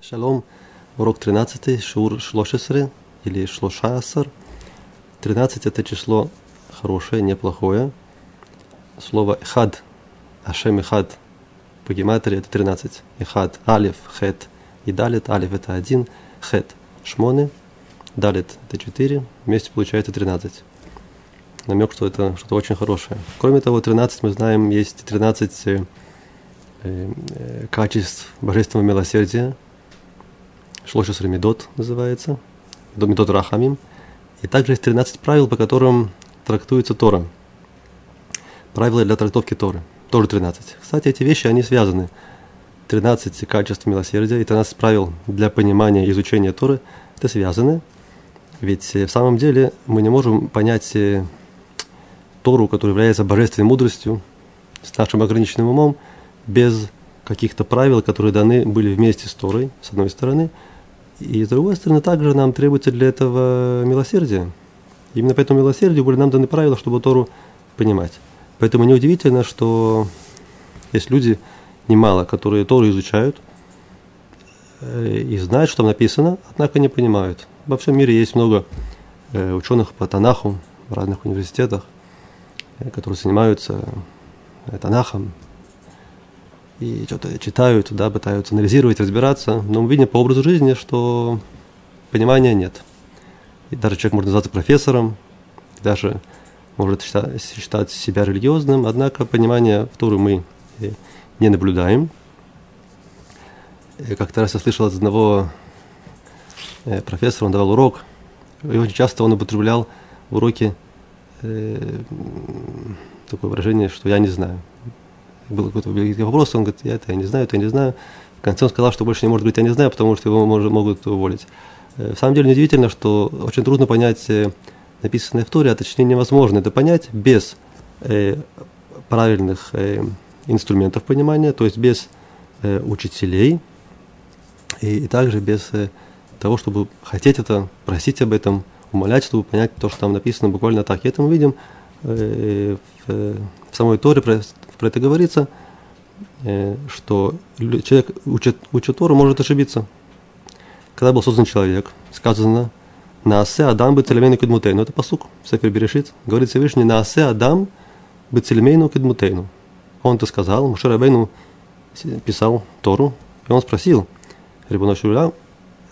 Шалом, урок 13, шур шлошесры или шлошасар. 13 это число хорошее, неплохое. Слово хад, ашем хад по гематрии это 13. И хад, алиф, хет и далит. Алиф это один, хет, шмоны, далит это 4. Вместе получается 13. Намек, что это что-то очень хорошее. Кроме того, 13 мы знаем, есть 13 э, э, качеств божественного милосердия, Шлошес Ремедот называется, Медот Рахамим. И также есть 13 правил, по которым трактуется Тора. Правила для трактовки Торы. Тоже 13. Кстати, эти вещи, они связаны. 13 качеств милосердия и 13 правил для понимания и изучения Торы, это связаны. Ведь в самом деле мы не можем понять э, Тору, которая является божественной мудростью, с нашим ограниченным умом, без каких-то правил, которые даны были вместе с Торой, с одной стороны, и с другой стороны, также нам требуется для этого милосердие. Именно по этому милосердию были нам даны правила, чтобы Тору понимать. Поэтому неудивительно, что есть люди немало, которые Тору изучают э, и знают, что там написано, однако не понимают. Во всем мире есть много э, ученых по Танаху в разных университетах, э, которые занимаются Танахом, и что-то читают, да, пытаются анализировать, разбираться, но мы видим по образу жизни, что понимания нет. И даже человек может называться профессором, даже может считать, считать себя религиозным, однако понимания в Тору мы э, не наблюдаем. Как-то раз я слышал от одного э, профессора, он давал урок, и очень часто он употреблял в уроке э, такое выражение, что я не знаю был какой-то вопрос, он говорит, я это я не знаю, это я не знаю. В конце он сказал, что больше не может говорить, я не знаю, потому что его может, могут уволить. Э, в самом деле неудивительно, что очень трудно понять э, написанное в Торе, а точнее невозможно это понять без э, правильных э, инструментов понимания, то есть без э, учителей и, и также без э, того, чтобы хотеть это, просить об этом, умолять, чтобы понять то, что там написано буквально так. И это мы видим э, в, в самой Торе, про это говорится, э, что человек, учит, учит Тору, может ошибиться. Когда был создан человек, сказано, на асе Адам бы целемейну кедмутейну. Это посук, Сефер Берешит. Говорит Всевышний, на асе Адам бы целемейну кедмутейну. Он это сказал, Мушер Абейну писал Тору, и он спросил, Рибуна Шуля,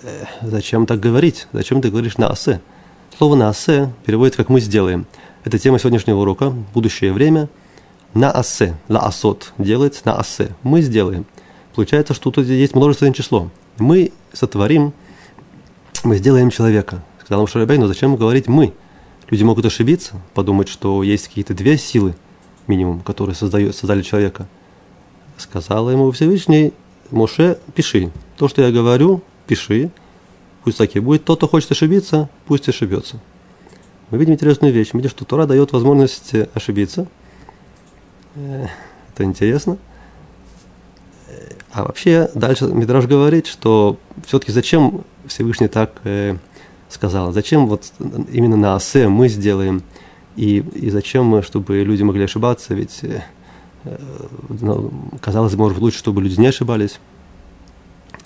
«Э, зачем так говорить? Зачем ты говоришь на асе? Слово на асе переводится как мы сделаем. Это тема сегодняшнего урока, будущее время – на асе, ла асот, делать на асе. Мы сделаем. Получается, что тут есть множественное число. Мы сотворим, мы сделаем человека. Сказал ему Шарабейну, зачем говорить «мы»? Люди могут ошибиться, подумать, что есть какие-то две силы, минимум, которые создают, создали человека. Сказал ему Всевышний, Моше, пиши. То, что я говорю, пиши. Пусть так и будет. Тот, кто хочет ошибиться, пусть ошибется. Мы видим интересную вещь. Мы видим, что Тора дает возможность ошибиться – это интересно. А вообще, дальше Мидраж говорит, что все-таки зачем Всевышний так э, сказал? Зачем вот именно на Асе мы сделаем? И, и зачем, мы, чтобы люди могли ошибаться? Ведь, э, ну, казалось бы, может лучше, чтобы люди не ошибались.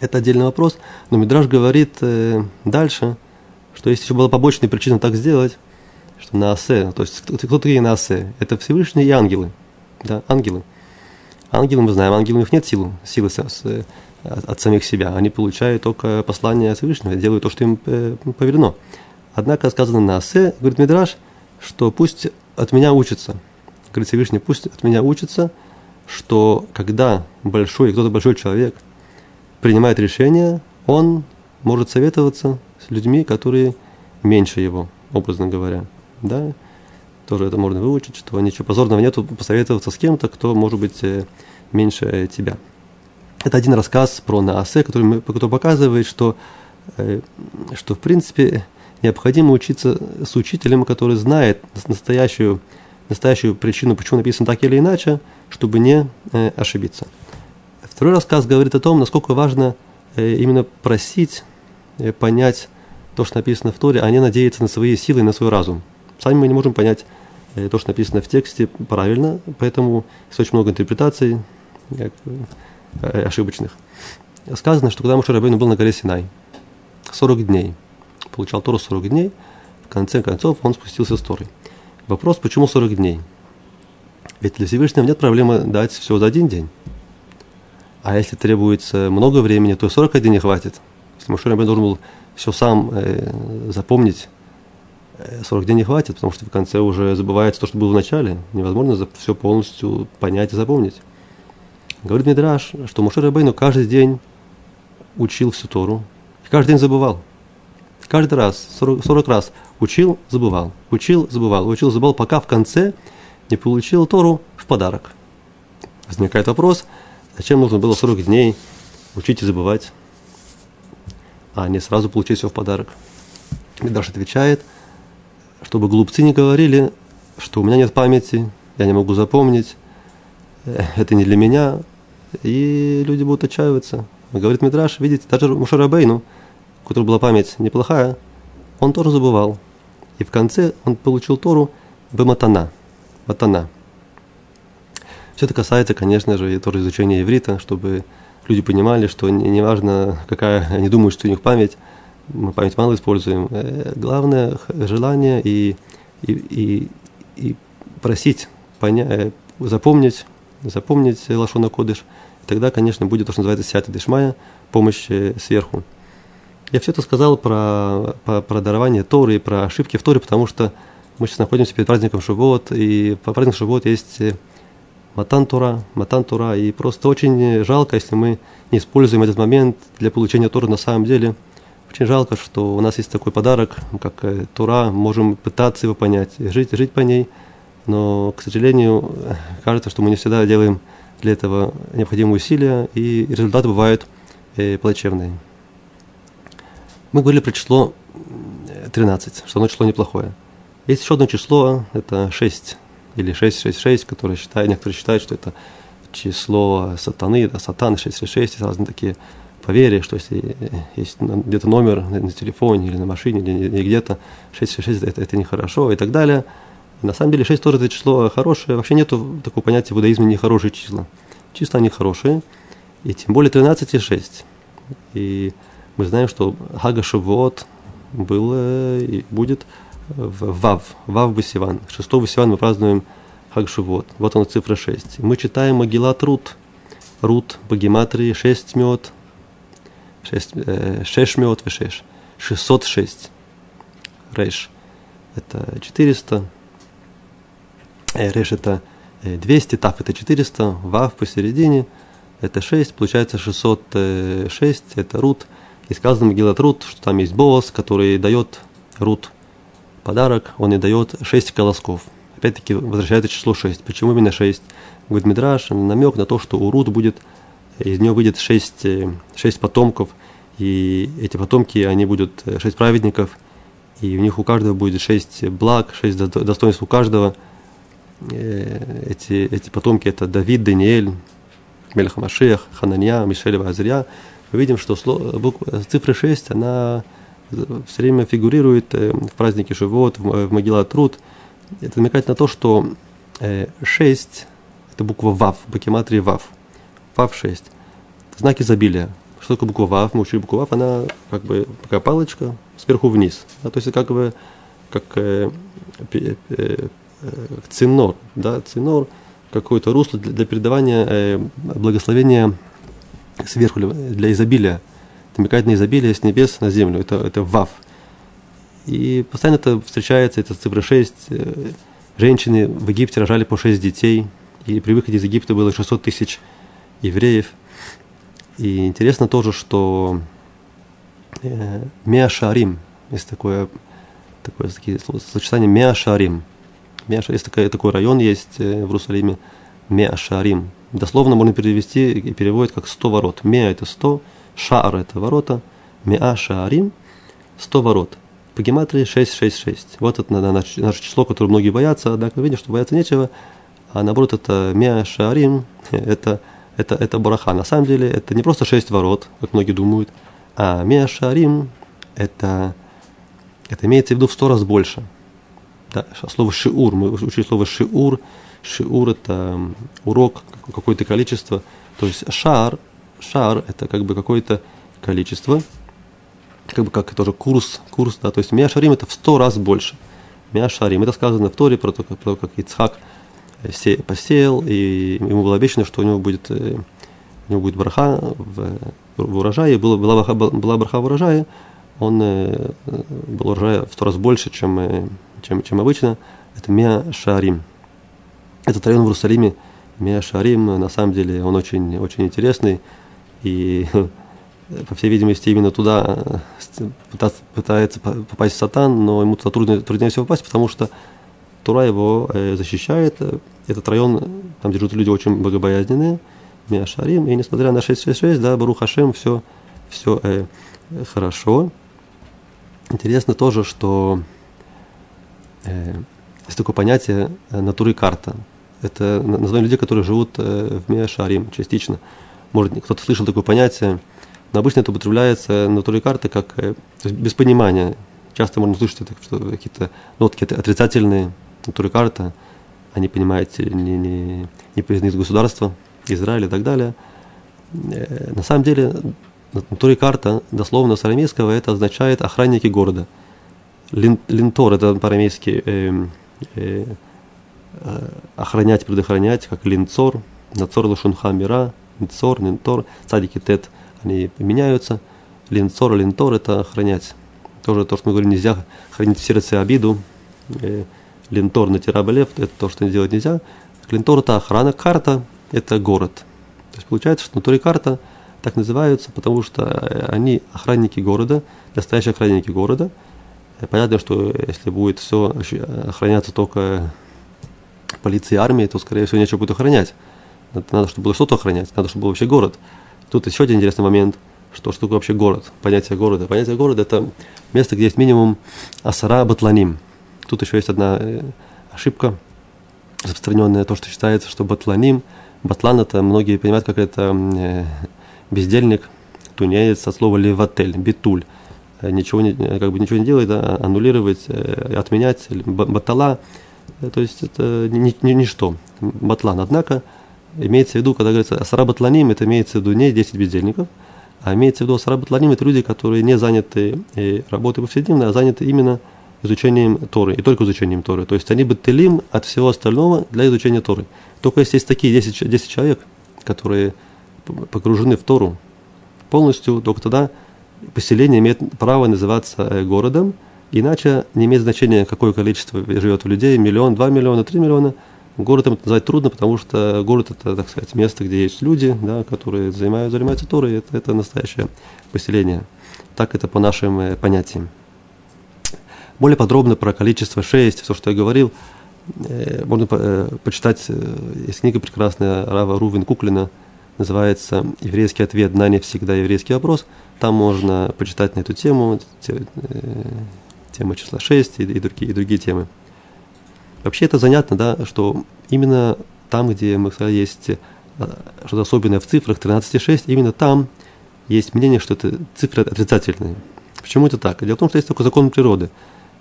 Это отдельный вопрос. Но Мидраж говорит э, дальше, что есть еще была побочная причина так сделать, что на Асе, то есть кто такие на Асе? Это Всевышние и ангелы – да, ангелы. Ангелы, мы знаем, ангелы у них нет силы, силы с, с, от самих себя. Они получают только послание Всевышнего, делают то, что им э, поверено. Однако сказано на Асе, говорит Мидраш, что пусть от меня учится. Говорит Всевышний, пусть от меня учится, что когда большой, кто-то большой человек принимает решение, он может советоваться с людьми, которые меньше его, образно говоря. Да? тоже это можно выучить, что ничего позорного нету посоветоваться с кем-то, кто может быть э, меньше э, тебя. Это один рассказ про Наасе, который, который показывает, что, э, что в принципе необходимо учиться с учителем, который знает настоящую, настоящую причину, почему написано так или иначе, чтобы не ошибиться. Второй рассказ говорит о том, насколько важно именно просить понять то, что написано в Торе, а не надеяться на свои силы и на свой разум. Сами мы не можем понять Э, то, что написано в тексте, правильно, поэтому есть очень много интерпретаций как, э, ошибочных. сказано, что когда Моше Рабейну был на горе Синай, 40 дней, получал Тору 40 дней, в конце концов он спустился с Торой. Вопрос, почему 40 дней? Ведь для Всевышнего нет проблемы дать все за один день. А если требуется много времени, то 41 не хватит. Если Моше Рабейну должен был все сам э, запомнить, 40 дней не хватит, потому что в конце уже забывается то, что было в начале. Невозможно все полностью понять и запомнить. Говорит Мидраш, что Мушер Рабейну каждый день учил всю Тору, и каждый день забывал. Каждый раз, 40, 40 раз учил, забывал, учил, забывал, учил, забывал, пока в конце не получил Тору в подарок. Возникает вопрос, зачем нужно было 40 дней учить и забывать, а не сразу получить все в подарок. Мидраш отвечает – чтобы глупцы не говорили, что у меня нет памяти, я не могу запомнить, э, это не для меня, и люди будут отчаиваться. Говорит Мидраш, видите, даже Мушарабейну, у которого была память неплохая, он тоже забывал. И в конце он получил Тору Бематана. Матана. Все это касается, конечно же, и тоже изучения иврита, чтобы люди понимали, что неважно, не какая они думают, что у них память, мы память мало используем. Э, главное желание и, и, и, и просить, поня, э, запомнить, запомнить Лашона Кодыш. Тогда, конечно, будет то, что называется Сята Дешмая, помощь э, сверху. Я все это сказал про, про, про дарование Торы и про ошибки в Торе, потому что мы сейчас находимся перед праздником Шивот, и по празднику Шивот есть Матан Тора, Матан Тора, и просто очень жалко, если мы не используем этот момент для получения Торы на самом деле – очень жалко, что у нас есть такой подарок, как э, Тура, можем пытаться его понять, жить, жить по ней, но, к сожалению, кажется, что мы не всегда делаем для этого необходимые усилия, и результаты бывают э, плачевные. Мы говорили про число 13, что оно число неплохое. Есть еще одно число, это 6, или 666, которое считают, некоторые считают, что это число сатаны, это сатан, 666, есть разные такие поверье, что если есть где-то номер на телефоне или на машине, или где-то 666 это, это нехорошо и так далее. на самом деле 6 тоже это число хорошее. Вообще нету такого понятия в иудаизме нехорошие числа. Числа они хорошие, и тем более 13 и 6. И мы знаем, что Хага Шавуот был и будет в Вав, Вав Басиван. 6 Басиван мы празднуем Хаг Шавуот. Вот она цифра 6. Мы читаем Магилат Рут. Рут по гематрии 6 мед, 600 в 6. 606. Рейш это 400. Рейш это 200, Тав это 400, Вав посередине это 6, получается 606, это Рут. И сказано Магилат Рут, что там есть Боос, который дает Рут подарок, он и дает 6 колосков. Опять-таки возвращается число 6. Почему именно 6? Говорит Мидраш, намек на то, что у Рут будет из него выйдет шесть, э, шесть потомков, и эти потомки, они будут э, шесть праведников, и у них у каждого будет шесть благ, шесть достоинств у каждого. Э, эти, эти потомки это Давид, Даниэль, Мельхамашех, Хананья, Мишель Азрия. Мы видим, что буква, цифра 6, она все время фигурирует в празднике Шивот, в могила Труд. Это намекает на то, что 6 – это буква Вав, бакематрия Вав – Вав 6. Знак изобилия. Что такое буква Вав? Мы учили букву Вав, она как бы такая палочка сверху вниз. Да, то есть как бы как э, э, э, цинор, да, цинор, какое-то русло для, для передавания э, благословения сверху, для изобилия. Намекает на изобилие с небес на землю. Это, это Вав. И постоянно это встречается, это цифра 6. Э, женщины в Египте рожали по 6 детей. И при выходе из Египта было 600 тысяч евреев. И интересно тоже, что э, Меашарим, есть такое, такое такие сочетание Меашарим. Меаша, есть такой, такой район есть э, в Иерусалиме, Меашарим. Дословно можно перевести и переводит как 100 ворот. Меа это 100, Шаар это ворота, Меашарим 100 ворот. По гематрии 666. Вот это наше число, которое многие боятся, однако видим, что бояться нечего. А наоборот, это Меашарим, это это, это бараха. На самом деле это не просто шесть ворот, как многие думают, а Меашарим это, это имеется в виду в сто раз больше. Да, слово шиур, мы учили слово шиур, шиур это урок, какое-то количество. То есть шар шар – это как бы какое-то количество, как бы как тоже курс, курс, да, то есть Мия Шарим – это в сто раз больше. Мия Шарим – это сказано в Торе про то, про то как Ицхак посеял, и ему было обещано, что у него будет, у него будет браха в, в урожае, была, была, была браха в урожае, он был урожай в сто раз больше, чем, чем, чем обычно. Это Мия Шарим. Этот район в Иерусалиме, Мия Шарим, на самом деле он очень, очень интересный. И, по всей видимости, именно туда э, пытается попасть сатан, но ему туда трудно, труднее всего попасть, потому что Тура его э, защищает. Этот район, там где живут люди очень богобоязненные, Мия Шарим, и несмотря на 666, да, Барух Хашем, все, все э, хорошо. Интересно тоже, что э, есть такое понятие э, натуры карта. Это название людей, которые живут э, в Миашарим частично. Может, кто-то слышал такое понятие, но обычно это употребляется натурой карты как э, без понимания. Часто можно слышать это, что какие-то нотки отрицательные, натуры карта, они, понимаете, не, не, не признают государство, Израиль и так далее. На самом деле, натуре карта, дословно с арамейского, это означает охранники города. Линтор, это по-арамейски э, э, Э, охранять, предохранять, как линцор, нацор лошунха мира, линцор, линтор, цадики тет, они меняются. Линцор, линтор – это охранять. Тоже то, что мы говорим, нельзя хранить в сердце обиду. Э, линтор на тирабелев – это то, что делать нельзя. Линтор – это охрана, карта – это город. То есть получается, что внутри карта так называются, потому что они охранники города, настоящие охранники города. Понятно, что если будет все охраняться только полиции и армии, то, скорее всего, нечего будет охранять. Надо, чтобы было что-то охранять, надо, чтобы был вообще город. Тут еще один интересный момент, что, такое вообще город, понятие города. Понятие города – это место, где есть минимум асара батланим. Тут еще есть одна э, ошибка распространенная, то, что считается, что батланим, батлан – это многие понимают, как это э, бездельник, тунеец от слова леватель, битуль э, ничего не, как бы ничего не делает, да, аннулировать, отменять, батала – то есть это ни, ни, ничто, батлан. Однако имеется в виду, когда говорится асара батланим, это имеется в виду не 10 бездельников, а имеется в виду асара батланим, это люди, которые не заняты работой повседневной, а заняты именно изучением Торы, и только изучением Торы. То есть они бателим от всего остального для изучения Торы. Только если есть такие 10, 10 человек, которые погружены в Тору полностью, только тогда поселение имеет право называться э, городом, Иначе не имеет значения, какое количество живет у людей, миллион, два миллиона, три миллиона. Городом это назвать трудно, потому что город это, так сказать, место, где есть люди, да, которые занимают, занимаются Торой, это, это настоящее поселение. Так это по нашим э, понятиям. Более подробно про количество 6, все, что я говорил, э, можно э, почитать, есть книга прекрасная Рава Рувин Куклина, называется «Еврейский ответ на не всегда еврейский вопрос». Там можно почитать на эту тему, тема числа 6 и, и, другие, и другие темы. Вообще это занятно, да, что именно там, где мы сказали, есть э, что-то особенное в цифрах 13,6, именно там есть мнение, что это цифры отрицательные. Почему это так? Дело в том, что есть такой закон природы,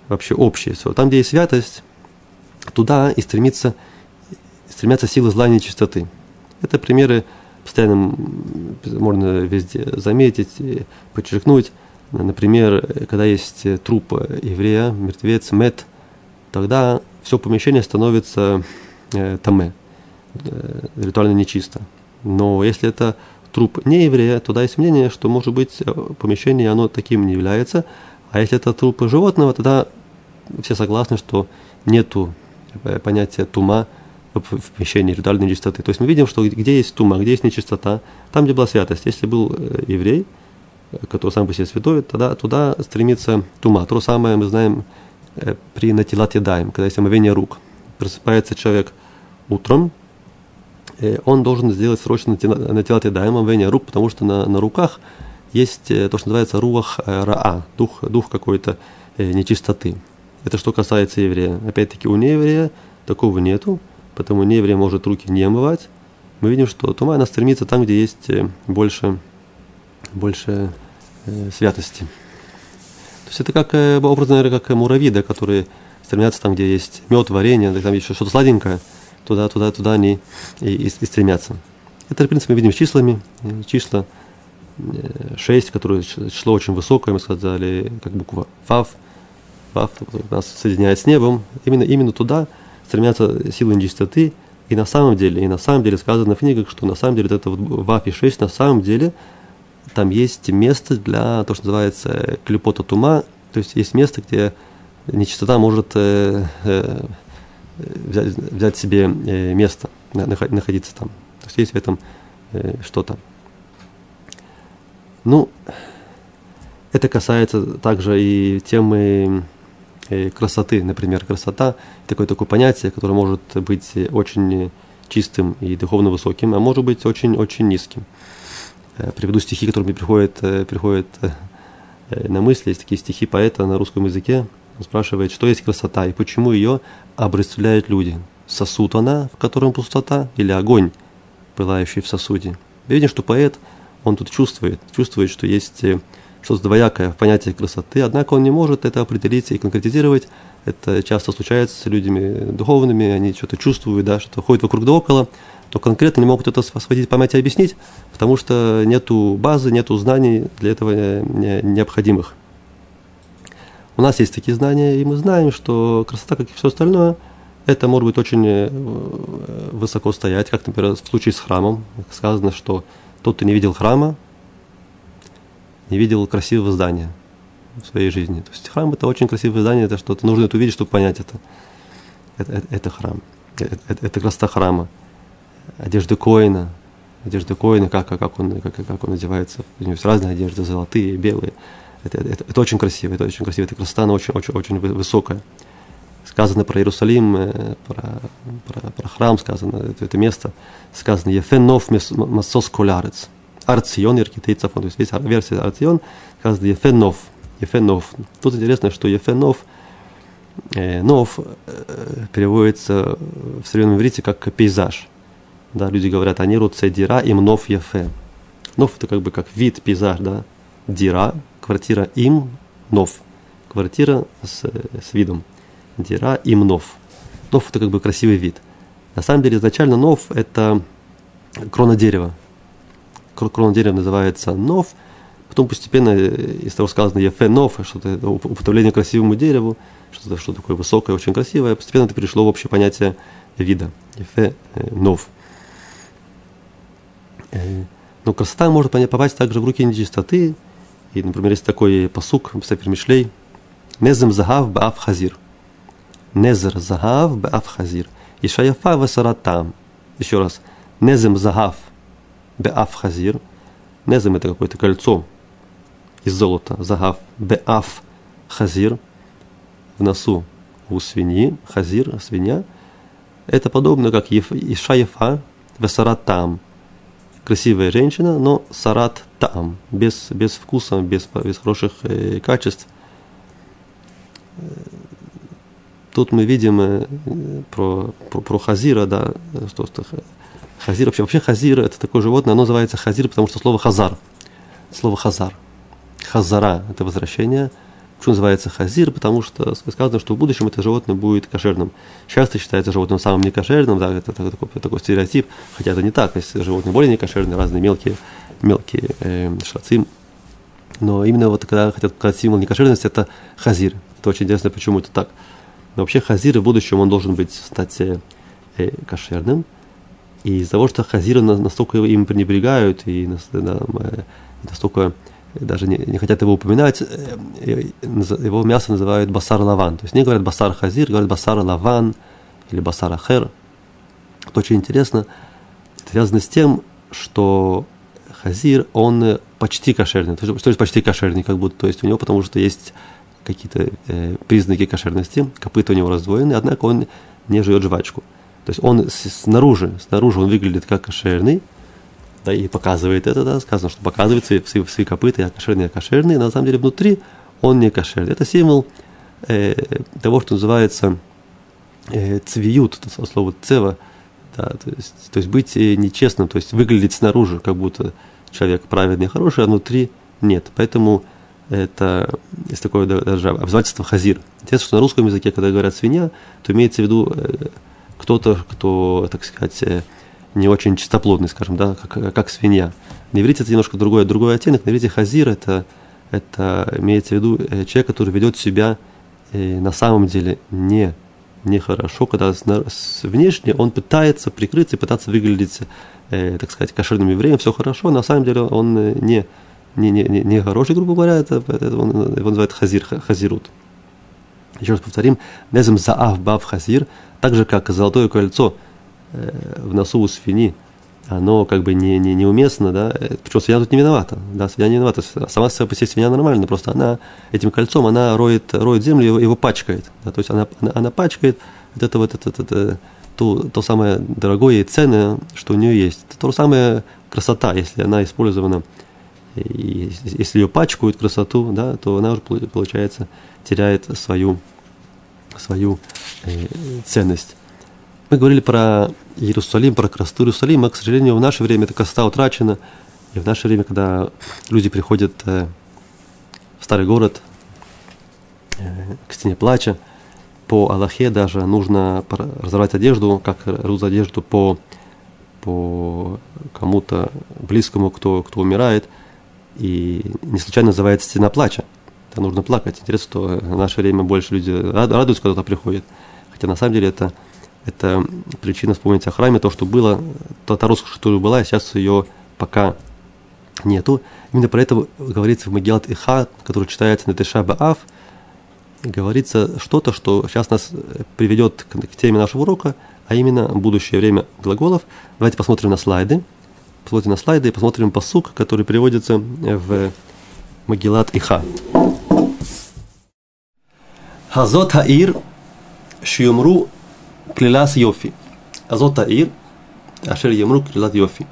вообще общий. Все. Там, где есть святость, туда и стремится, стремятся силы зла и нечистоты. Это примеры постоянно можно везде заметить, подчеркнуть. Например, когда есть труп еврея, мертвец, мед, тогда все помещение становится э, таме, э, ритуально нечисто. Но если это труп не еврея, тогда есть мнение, что, может быть, помещение оно таким не является. А если это труп животного, тогда все согласны, что нету э, понятия тума в помещении ритуальной нечистоты. То есть мы видим, что где есть тума, где есть нечистота, там, где была святость. Если был еврей, который сам по себе святой, тогда туда стремится тума. То же самое мы знаем э, при натилат ядаем, когда есть омовение рук. Просыпается человек утром, э, он должен сделать срочно натилат ядаем, омовение рук, потому что на, на руках есть э, то, что называется руах раа, дух, дух какой-то нечистоты. Это что касается еврея. Опять-таки у нееврея такого нету, потому нееврей может руки не омывать. Мы видим, что тума она стремится там, где есть больше больше э, святости. То есть это как э, образ, наверное, как муравьи, да, которые стремятся там, где есть мед, варенье, там еще что-то сладенькое, туда, туда, туда они и, и, и стремятся. Это, в принципе, мы видим с числами. Числа 6, которое число очень высокое, мы сказали, как буква ФАВ. Нас соединяет с небом. Именно, именно туда стремятся силы нечистоты. И на самом деле, и на самом деле сказано в книгах, что на самом деле это вот ВАФ и 6, на самом деле там есть место для то, что называется клепота тума, то есть есть место, где нечистота может э, э, взять, взять себе э, место, находиться там. То есть есть в этом э, что-то. Ну, это касается также и темы красоты, например, красота такое такое понятие, которое может быть очень чистым и духовно высоким, а может быть очень очень низким. Э, приведу стихи, которые мне приходят, э, приходят на мысли. Есть такие стихи поэта на русском языке. Он спрашивает, что есть красота и почему ее обрастреляют люди. Сосуд она, в котором пустота, или огонь, пылающий в сосуде. Видим, что поэт – он тут чувствует, чувствует, что есть э, что-то двоякое в понятии красоты, однако он не может это определить и конкретизировать. Это часто случается с людьми духовными, они что-то чувствуют, да, что-то ходит вокруг да около, но конкретно не могут это сводить понятие объяснить, потому что нету базы, нету знаний для этого необходимых. У нас есть такие знания, и мы знаем, что красота, как и все остальное, это может быть очень э, высоко стоять, как, например, в случае с храмом. Сказано, что тот, кто не видел храма, не видел красивого здания в своей жизни. То есть храм это очень красивое здание, это что-то нужно это увидеть, чтобы понять это. Это, это, это храм. Это, это, это красота храма. Одежда коина. Одежда коина, как, как, он, как, как он одевается. У него есть разные одежды, золотые, белые. Это, это, это очень красиво, это очень красиво. Эта красота, она очень, очень, очень высокая. Сказано про Иерусалим, э, про, про, про храм сказано, это, это место. Сказано «Ефенов масос колярец». Арцион, Иркитейцев, то есть есть версия Арцион, сказано Ефенов. Ефенов. Тут интересно, что Ефенов, э, нов э, переводится в современном иврите как пейзаж. Да, люди говорят, они род дира им нов ефе. Нов это как бы как вид, пейзаж, да. Дира, квартира им, нов. Квартира с, с видом дира и мнов. Нов это как бы красивый вид. На самом деле изначально нов это крона дерева. Крона дерева называется нов. Потом постепенно из того сказано ефе нов, что-то употребление красивому дереву, что-то что такое высокое, очень красивое. Постепенно это перешло в общее понятие вида. Ефе э, нов. Э, но красота может попасть также в руки нечистоты. И, например, есть такой посук в Сефер Мишлей. Незем загав баав хазир – Незер загав беаф хазир. Ишаяфа васаратам. Еще раз. Незем загав беаф хазир. Незем это какое-то кольцо из золота. Загав беаф хазир. В носу у свиньи. Хазир, свинья. Это подобно как Ишаяфа васаратам. Красивая женщина, но сарат там, без, без вкуса, без, без хороших э, качеств Тут мы видим э, про, про, про хазира, да, что, что хазир, вообще, вообще хазир это такое животное, оно называется хазир, потому что слово хазар, слово хазар, хазара это возвращение, Почему называется хазир? Потому что сказано, что в будущем это животное будет кошерным. Часто считается животным самым некошерным, да, это, это такой, такой стереотип, хотя это не так, есть животные более некошерные, разные мелкие, мелкие э, шацы. Но именно вот когда хотят сказать символ некошерности, это хазир. Это очень интересно, почему это так. Но вообще хазир в будущем он должен быть, стать э кошерным. И из-за того, что хазиры настолько им пренебрегают и э, настолько даже не, не хотят его упоминать, э, его мясо называют басар лаван. То есть не говорят басар хазир, говорят басар лаван или басар ахер. Это очень интересно. Это связано с тем, что хазир, он почти кошерный. Что есть почти кошерный, как будто, то есть у него потому что есть какие-то э, признаки кошерности, копыта у него раздвоены, однако он не жует жвачку. То есть он снаружи, снаружи он выглядит как кошерный, да, и показывает это, да, сказано, что показывает свои, свои, свои копыта, я кошерный, я кошерный, но на самом деле внутри он не кошерный. Это символ э, того, что называется э, цвиют, это слово цева, да, то есть, то есть быть э, нечестным, то есть выглядеть снаружи, как будто человек праведный, хороший, а внутри нет. Поэтому это есть такое даже обязательство хазир. Интересно, что на русском языке, когда говорят свинья, то имеется в виду э, кто-то, кто, так сказать, э, не очень чистоплотный, скажем, да, как, как свинья. На иврите это немножко другой, другой оттенок. На иврите хазир это, это имеется в виду э, человек, который ведет себя э, на самом деле не нехорошо, когда с, внешне он пытается прикрыться и пытаться выглядеть, так сказать, кошерным евреем, все хорошо, на самом деле он не, не, не, не хороший, грубо говоря, это, это он, его называют хазир, хазирут. Еще раз повторим, незем заав бав хазир, так же, как золотое кольцо э, в носу у свиньи, оно как бы не, не, неуместно, да, э, причем свинья тут не виновата, да, свинья не виновата, сама по себе свинья нормальная, просто она этим кольцом, она роет, роет землю, его, его пачкает, да, то есть она, она, она пачкает вот это вот, это, это, это, то, то самое дорогое и ценное, что у нее есть, это то самое красота, если она использована, и если ее пачкают красоту, да, то она уже, получается, теряет свою, свою э, ценность. Мы говорили про Иерусалим, про красоту Иерусалима. К сожалению, в наше время эта красота утрачена. И в наше время, когда люди приходят э, в старый город, э, к стене плача, по Аллахе даже нужно разорвать одежду, как рвут одежду по, по кому-то близкому, кто, кто умирает. И не случайно называется стена плача. Это нужно плакать. Интересно, что в наше время больше люди радуются, когда туда приходят. Хотя на самом деле это это причина вспомнить о храме, то, что было, та, та роскошь, которая была, сейчас ее пока нету. Именно про это говорится в Магиат Иха, который читается на Теша Баав, говорится что-то, что сейчас нас приведет к, к теме нашего урока, а именно будущее время глаголов. Давайте посмотрим на слайды. Посмотрим на слайды и посмотрим посук, который приводится в Магилат Иха. Хазот Хаир Шиумру клилас йофи. Азот таир, ашер ямру клилат йофи.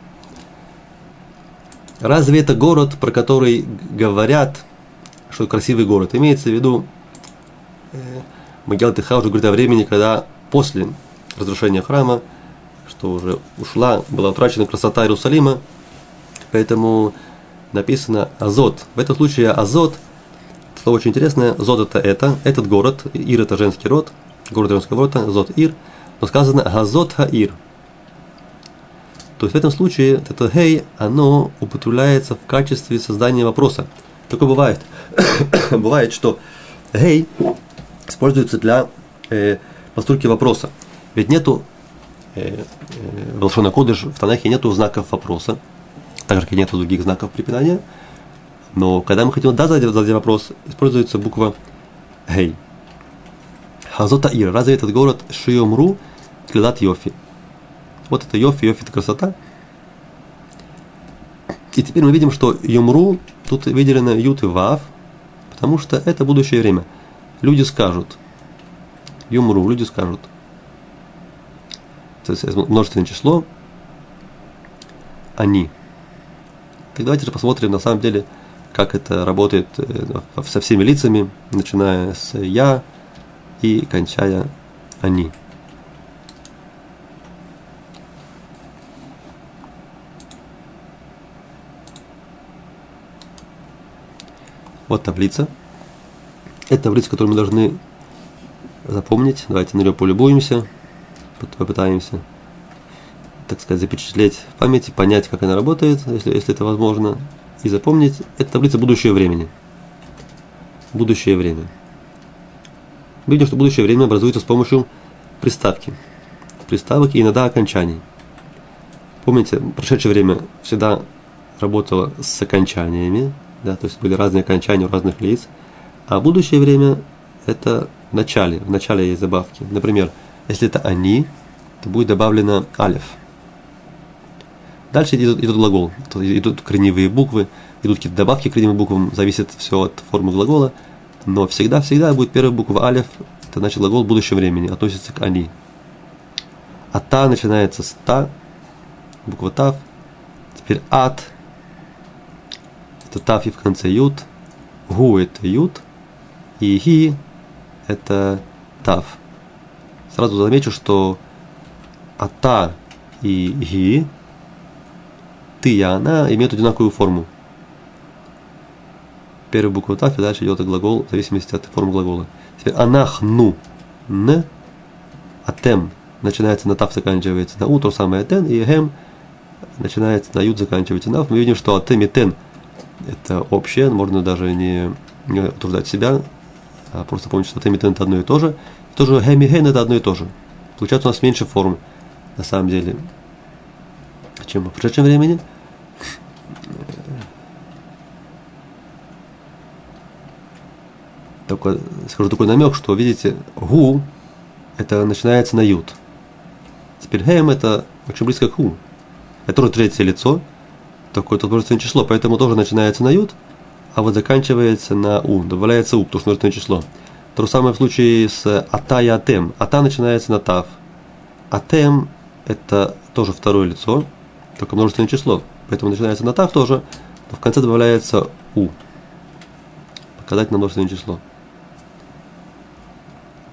Разве это город, про который говорят, что красивый город? Имеется в виду, э, Магел Тиха уже говорит о времени, когда после разрушения храма, что уже ушла, была утрачена красота Иерусалима, поэтому написано Азот. В этом случае Азот, слово очень интересное, Зод это это, этот город, Ир это женский род, город женского рода, Зод Ир, но сказано Газот Хаир. То есть в этом случае это гей, оно употребляется в качестве создания вопроса. Такое бывает. бывает, что гей используется для э, постройки вопроса. Ведь нету э, э, в Кодыш, в Танахе нету знаков вопроса, так как и нету других знаков препинания. Но когда мы хотим да задать, вопрос, используется буква гей. Хазота Ир. Разве этот город Шиомру Клилат Йофи? Вот это Йофи, Йофи это красота. И теперь мы видим, что Йомру тут выделено Ют и Вав, потому что это будущее время. Люди скажут. Юмру, люди скажут. То есть множественное число. Они. Так давайте же посмотрим на самом деле, как это работает э, со всеми лицами, начиная с я, и кончая они. Вот таблица. Это таблица, которую мы должны запомнить. Давайте на нее полюбуемся, попытаемся, так сказать, запечатлеть в памяти, понять, как она работает, если, если это возможно, и запомнить. Это таблица будущего времени. Будущее время. Мы видим, что будущее время образуется с помощью приставки. Приставок и иногда окончаний. Помните, прошедшее время всегда работало с окончаниями, да, то есть были разные окончания у разных лиц, а будущее время это в начале, в начале есть добавки. Например, если это они, то будет добавлено алиф. Дальше идет, идет глагол, идут корневые буквы, идут какие-то добавки к корневым буквам, зависит все от формы глагола – но всегда-всегда будет первая буква алиф, это значит глагол в будущем времени, относится к они. А та начинается с та, буква тав. Теперь ат, это тав и в конце ют. Гу это ют. И ги это тав. Сразу замечу, что ата и ги, ты и она имеют одинаковую форму первую букву тав, и дальше идет глагол в зависимости от формы глагола. Теперь анахну н, атем начинается на тав, заканчивается на у, то самое тен, и гем начинается на ют, заканчивается на Мы видим, что атем и тен это общее, можно даже не, не утруждать себя, а просто помнить, что атем и тен это одно и то же. И тоже гем и ген это одно и то же. Получается у нас меньше форм, на самом деле, чем в прошедшем времени. Только скажу такой намек, что видите, гу это начинается на ют. Теперь хем это очень близко к ху. Это тоже третье лицо, такое-то множественное число, поэтому тоже начинается на ют, а вот заканчивается на у, добавляется у, потому что множественное число. То же самое в случае с ата и атем. Ата начинается на тав. Атем это тоже второе лицо, только множественное число. Поэтому начинается на тав тоже, но в конце добавляется у. Показать на множественное число.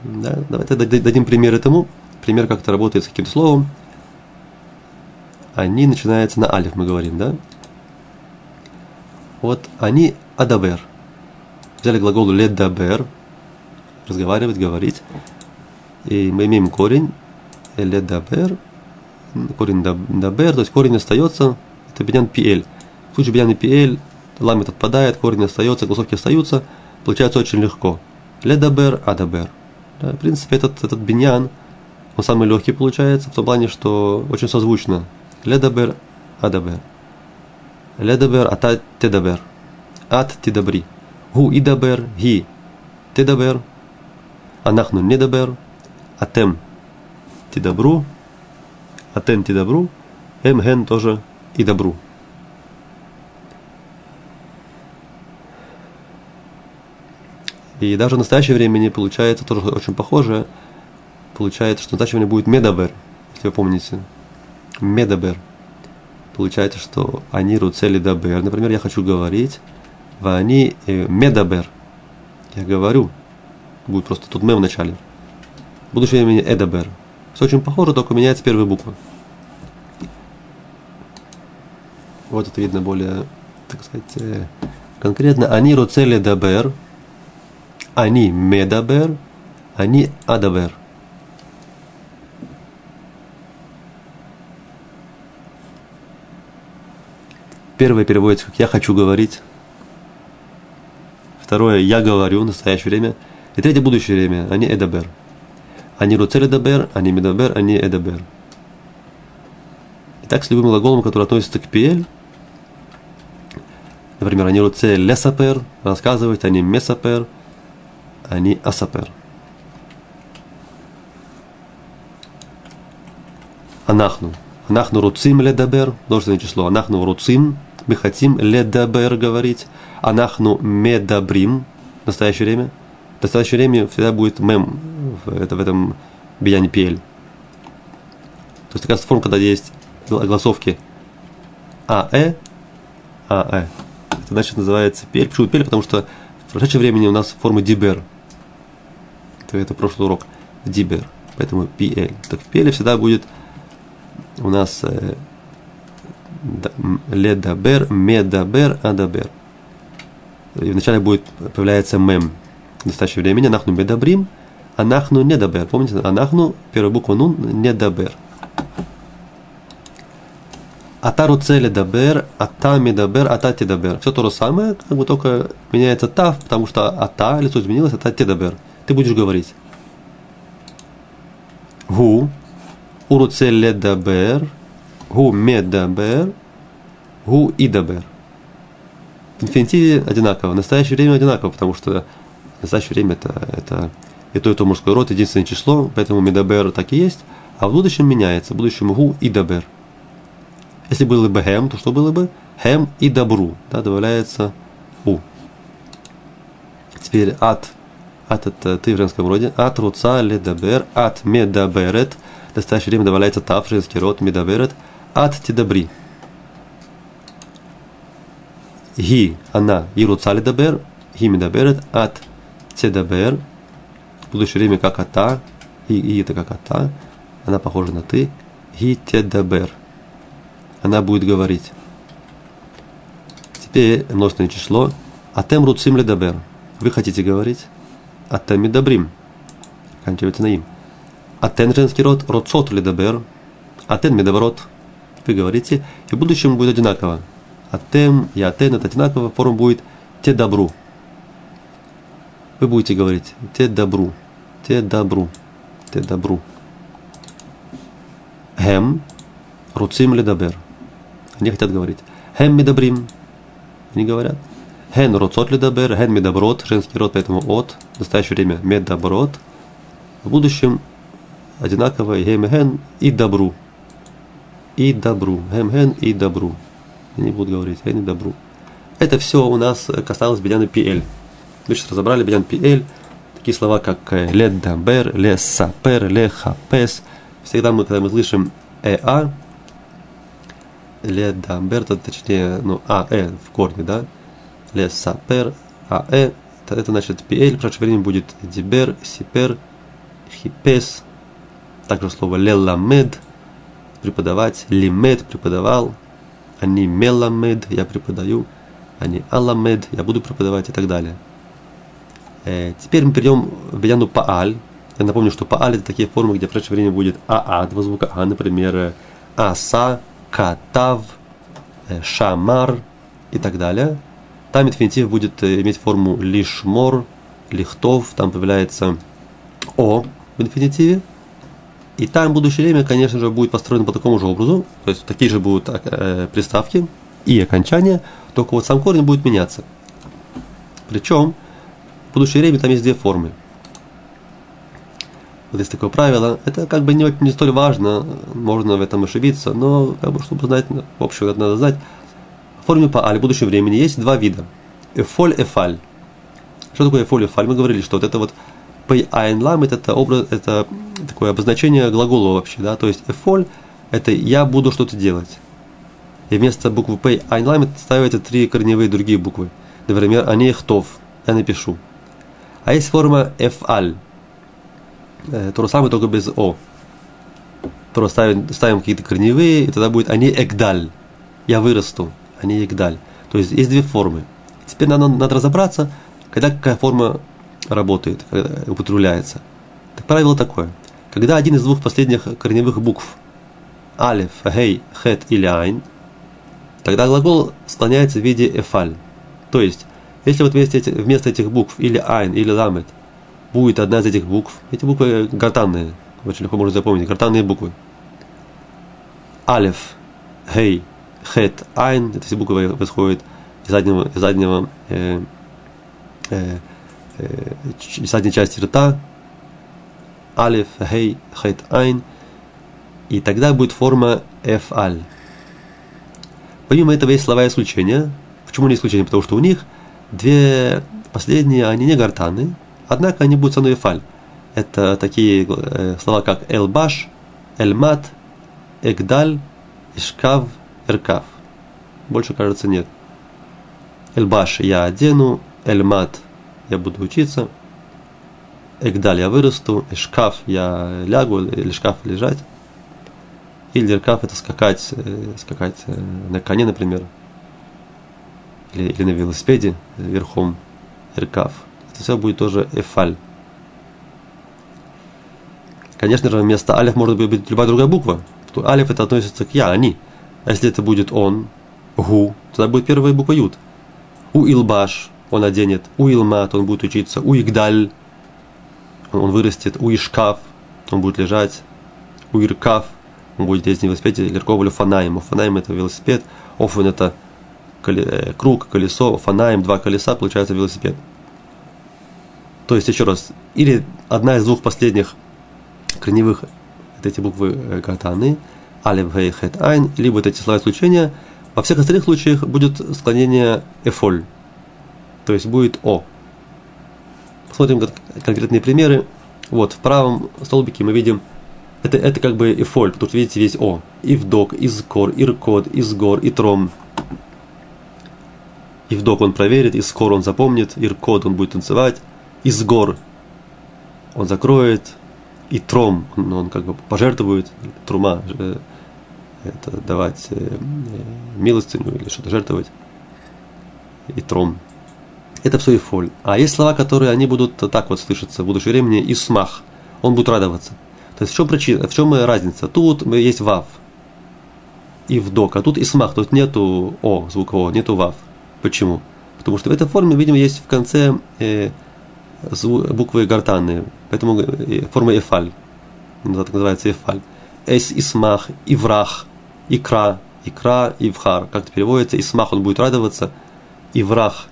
Да, давайте дадим пример этому. Пример, как это работает с каким-то словом. Они начинаются на алиф, мы говорим, да? Вот они адабер. Взяли глагол ледабер, разговаривать, говорить. И мы имеем корень ледабер, корень דבר, то есть корень остается, это биньян פיעל. В случае биньян פיעל, ламед отпадает, корень остается, голосовки остаются, получается очень легко. לדבר, אדבר. Да, в принципе, этот, этот биньян, он самый легкий получается, в том плане, что очень созвучно. Ледабер, адабер. לדבר, אתה תדבר. את תדברי. הוא ידבר, היא תדבר. אנחנו נדבר. אתם תדברו. אתן תדברו. הם הן тоже ידברו. И даже в настоящее время не получается тоже очень похоже. Получается, что в настоящее время будет מדבר, если вы помните. מדבר. Получается, что אני רוצה לדבר. Например, я хочу говорить, אני э, מדבר. Я говорю. Будет просто тут мем в начале. В будущем времени אדבר. Все очень похоже, только меняется первая буква. Вот это видно более, так сказать, э, конкретно. אני רוצה לדבר. אני מדבר, אני אדבר. Первое переводится как «я хочу говорить». Второе «я говорю» в настоящее время. И третье будущее время. Они эдабер. Они руцель эдабер, они медабер, они эдабер. Итак, с любым глаголом, который относится к пиэль, например, они руцель лесапер, рассказывать, они месапер – אני אספר. אנחנו, אנחנו רוצים לדבר, множественное число, אנחנו רוצים, мы хотим ледабер говорить, אנחנו медабрим, в настоящее время. В настоящее время всегда будет мем в, это, в этом бияне пель. То есть такая форма, когда есть голосовки АЭ, АЭ. Это значит называется пель. Почему пель? Потому что в прошедшее времени у нас форма дибер – это, прошлый урок, דיבר, поэтому פיעל. Так в פיעל всегда будет у нас э, לדבר, מדבר, אדבר. И вначале будет появляется мем. В настоящее время אנחנו מדברים, אנחנו נדבר. Помните, אנחנו, первая буква нун, נדבר. אתה רוצה לדבר, אתה מדבר, אתה תדבר. Все то же самое, как бы только меняется тав, потому что אתה, лицо изменилось, אתה תדבר ты будешь говорить. הוא, הוא רוצה לדבר, הוא מדבר, הוא ידבר. В инфинитиве одинаково, в настоящее время одинаково, потому что в настоящее время это, это и то, и то мужской род, единственное число, поэтому מדבר так и есть, а в будущем меняется, в будущем הוא ידבר. Если было бы הם, то что было бы? הם ידברו, да, добавляется у. Теперь את את это ты в женском роде, את רוצה לדבר, את מדברת, в настоящее время добавляется тав, женский род, מדברת, את תדברי. היא, она, היא רוצה לדבר, היא מדברת, את תדבר, в будущее время как אתה, и, и это как אתה, она похожа на ты, היא תדבר. Она будет говорить. Теперь множественное число. Атем руцим ледабер. Вы хотите говорить? На им. Атен женский род, роцот ледабер, атен медоборот. Вы говорите, и в будущем будет одинаково. Атем и атен это одинаково, форма будет те добру. Вы будете говорить те добру, те добру, те добру. Хем, руцим ледабер. Они хотят говорить. Хем медабрим. Они говорят. Хен роцот ледабер, хен медоброт, женский род, поэтому от, в настоящее время медоброт. В будущем одинаково хем хен и добру. И добру. Хем хен и добру. Они будут говорить хен и добру. Это все у нас касалось Беняна Пиэль. Мы сейчас разобрали Бенян Пиэль. Такие слова, как лед дамбер, лес сапер, лехапес. Всегда мы, когда мы слышим эа, лед дамбер, то точнее, ну, а, э в корне, да, лесапер, а э, это, значит пиэль, в прошедшее время будет дибер, сипер, хипес, также слово леламед, преподавать, лимед, преподавал, они меламед, я преподаю, они аламед, я буду преподавать и так далее. Э, теперь мы перейдем в Бияну Пааль. Я напомню, что Пааль это такие формы, где в прошедшее время будет Аа, два звука А, например, Аса, Катав, э, Шамар и так далее. Там инфинитив будет э, иметь форму лишмор, лихтов, там появляется о в инфинитиве. И там будущее время, конечно же, будет построено по такому же образу, то есть такие же будут э, приставки и окончания, только вот сам корень будет меняться. Причем в будущее время там есть две формы. Вот есть такое правило. Это как бы не, не столь важно, можно в этом ошибиться, но как бы, чтобы знать, в общем, это надо знать. В форме пааль будущем времени есть два вида. Эфоль, эфаль. Что такое эфоль, эфаль? Мы говорили, что вот это вот пей айн лам это образ, это такое обозначение глагола вообще, да, то есть эфоль это я буду что-то делать. И вместо буквы пей айн лам ставите три корневые другие буквы. Например, они хтов, я напишу. А есть форма эфаль, э, то же самое, только без о. Просто ставим, ставим какие-то корневые, и тогда будет они эгдаль, я вырасту а не ягдаль. То есть есть две формы. Теперь надо, надо разобраться, когда какая форма работает, употребляется. Так правило такое. Когда один из двух последних корневых букв алиф, гей, хет или айн, тогда глагол склоняется в виде эфаль. То есть, если вот вместо, вместо этих букв или айн, или ламет будет одна из этих букв, эти буквы гортанные, очень легко можно запомнить, гортанные буквы. Алиф, гей, хет, айн, это все буквы восходят из заднего, из заднего э, э, э, задней части рта, алиф, хей, хет, айн, и тогда будет форма эф-аль. Помимо этого есть слова исключения. Почему не исключение? Потому что у них две последние, они не гортаны, однако они будут со эфаль. Это такие э, слова, как элбаш, эльмат, эгдаль, ишкав, Эркав. Больше, кажется, нет. Эльбаш я одену, Эльмат я буду учиться, Эгдаль я вырасту, Эшкаф я лягу, или шкаф лежать. Или Эркаф это скакать, э, скакать э, на коне, например. Или, или на велосипеде верхом. Эркаф. Это все будет тоже Эфаль. Конечно же, вместо алиф может быть любая другая буква. Алиф это относится к я, они. А если это будет он, гу, тогда будет первая буква ют. У илбаш он оденет, у илмат он будет учиться, у игдаль он вырастет, у ишкаф он будет лежать, у иркаф он будет ездить на велосипеде, лерковали фанаем. Фанаем это велосипед, офен это э, круг, колесо, фанаем, два колеса, получается велосипед. То есть, еще раз, или одна из двух последних корневых, это эти буквы э, алиф, гей, хет, айн, либо эти слова исключения. Во всех остальных случаях будет склонение эфоль, то есть будет о. Посмотрим конкретные примеры. Вот, в правом столбике мы видим, это, это как бы эфоль, что видите весь о. Ивдок, изкор, иркод, изгор, итром. Ивдок он проверит, искор он запомнит, иркод он будет танцевать, изгор он закроет, и тром, он, он как бы пожертвует, трума, э, это давать э, э, милостыню или что-то жертвовать, и тром. Это все и фоль. А есть слова, которые они будут так вот слышаться в будущем времени, и смах. Он будет радоваться. То есть в чем причина, в чем разница? Тут есть вав и вдок, а тут и смах, тут нету о звукового, нету вав. Почему? Потому что в этой форме, видимо, есть в конце э, буквы гортанные, поэтому э, форма эфаль, так называется эфаль. Эс исмах, иврах, икра, икра, ивхар. Как это переводится? Исмах, он будет радоваться, иврах,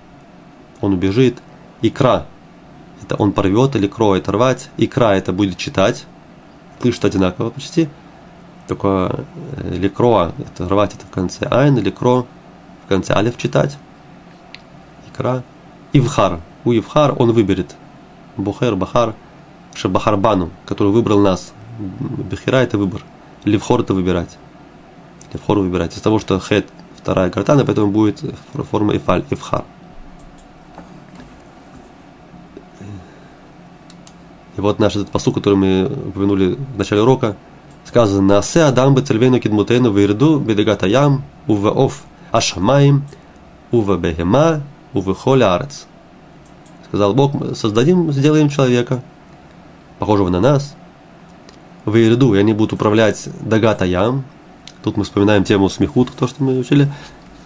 он убежит, икра, это он порвет или кро это рвать, икра это будет читать, слышат одинаково почти, только э, ликро, это рвать это в конце айн, ликро в конце алиф читать, икра, ивхар, у ивхар он выберет, бухер, бахар, шабахарбану, который выбрал нас, бихира это выбор, ливхор это выбирать, ливхор выбирать, из того, что хет вторая картана, поэтому будет форма ифаль, ифхар. И вот наш этот посуд, который мы упомянули в начале урока, сказано «Насе Адам бецельвейну кидмутейну вирду бедегата ям уве оф ашамаим уве бехема уве холя арец». Сказал Бог, создадим, сделаем человека, похожего на нас, вирду, и они будут управлять дагата ям. Тут мы вспоминаем тему смехут, то, что мы учили.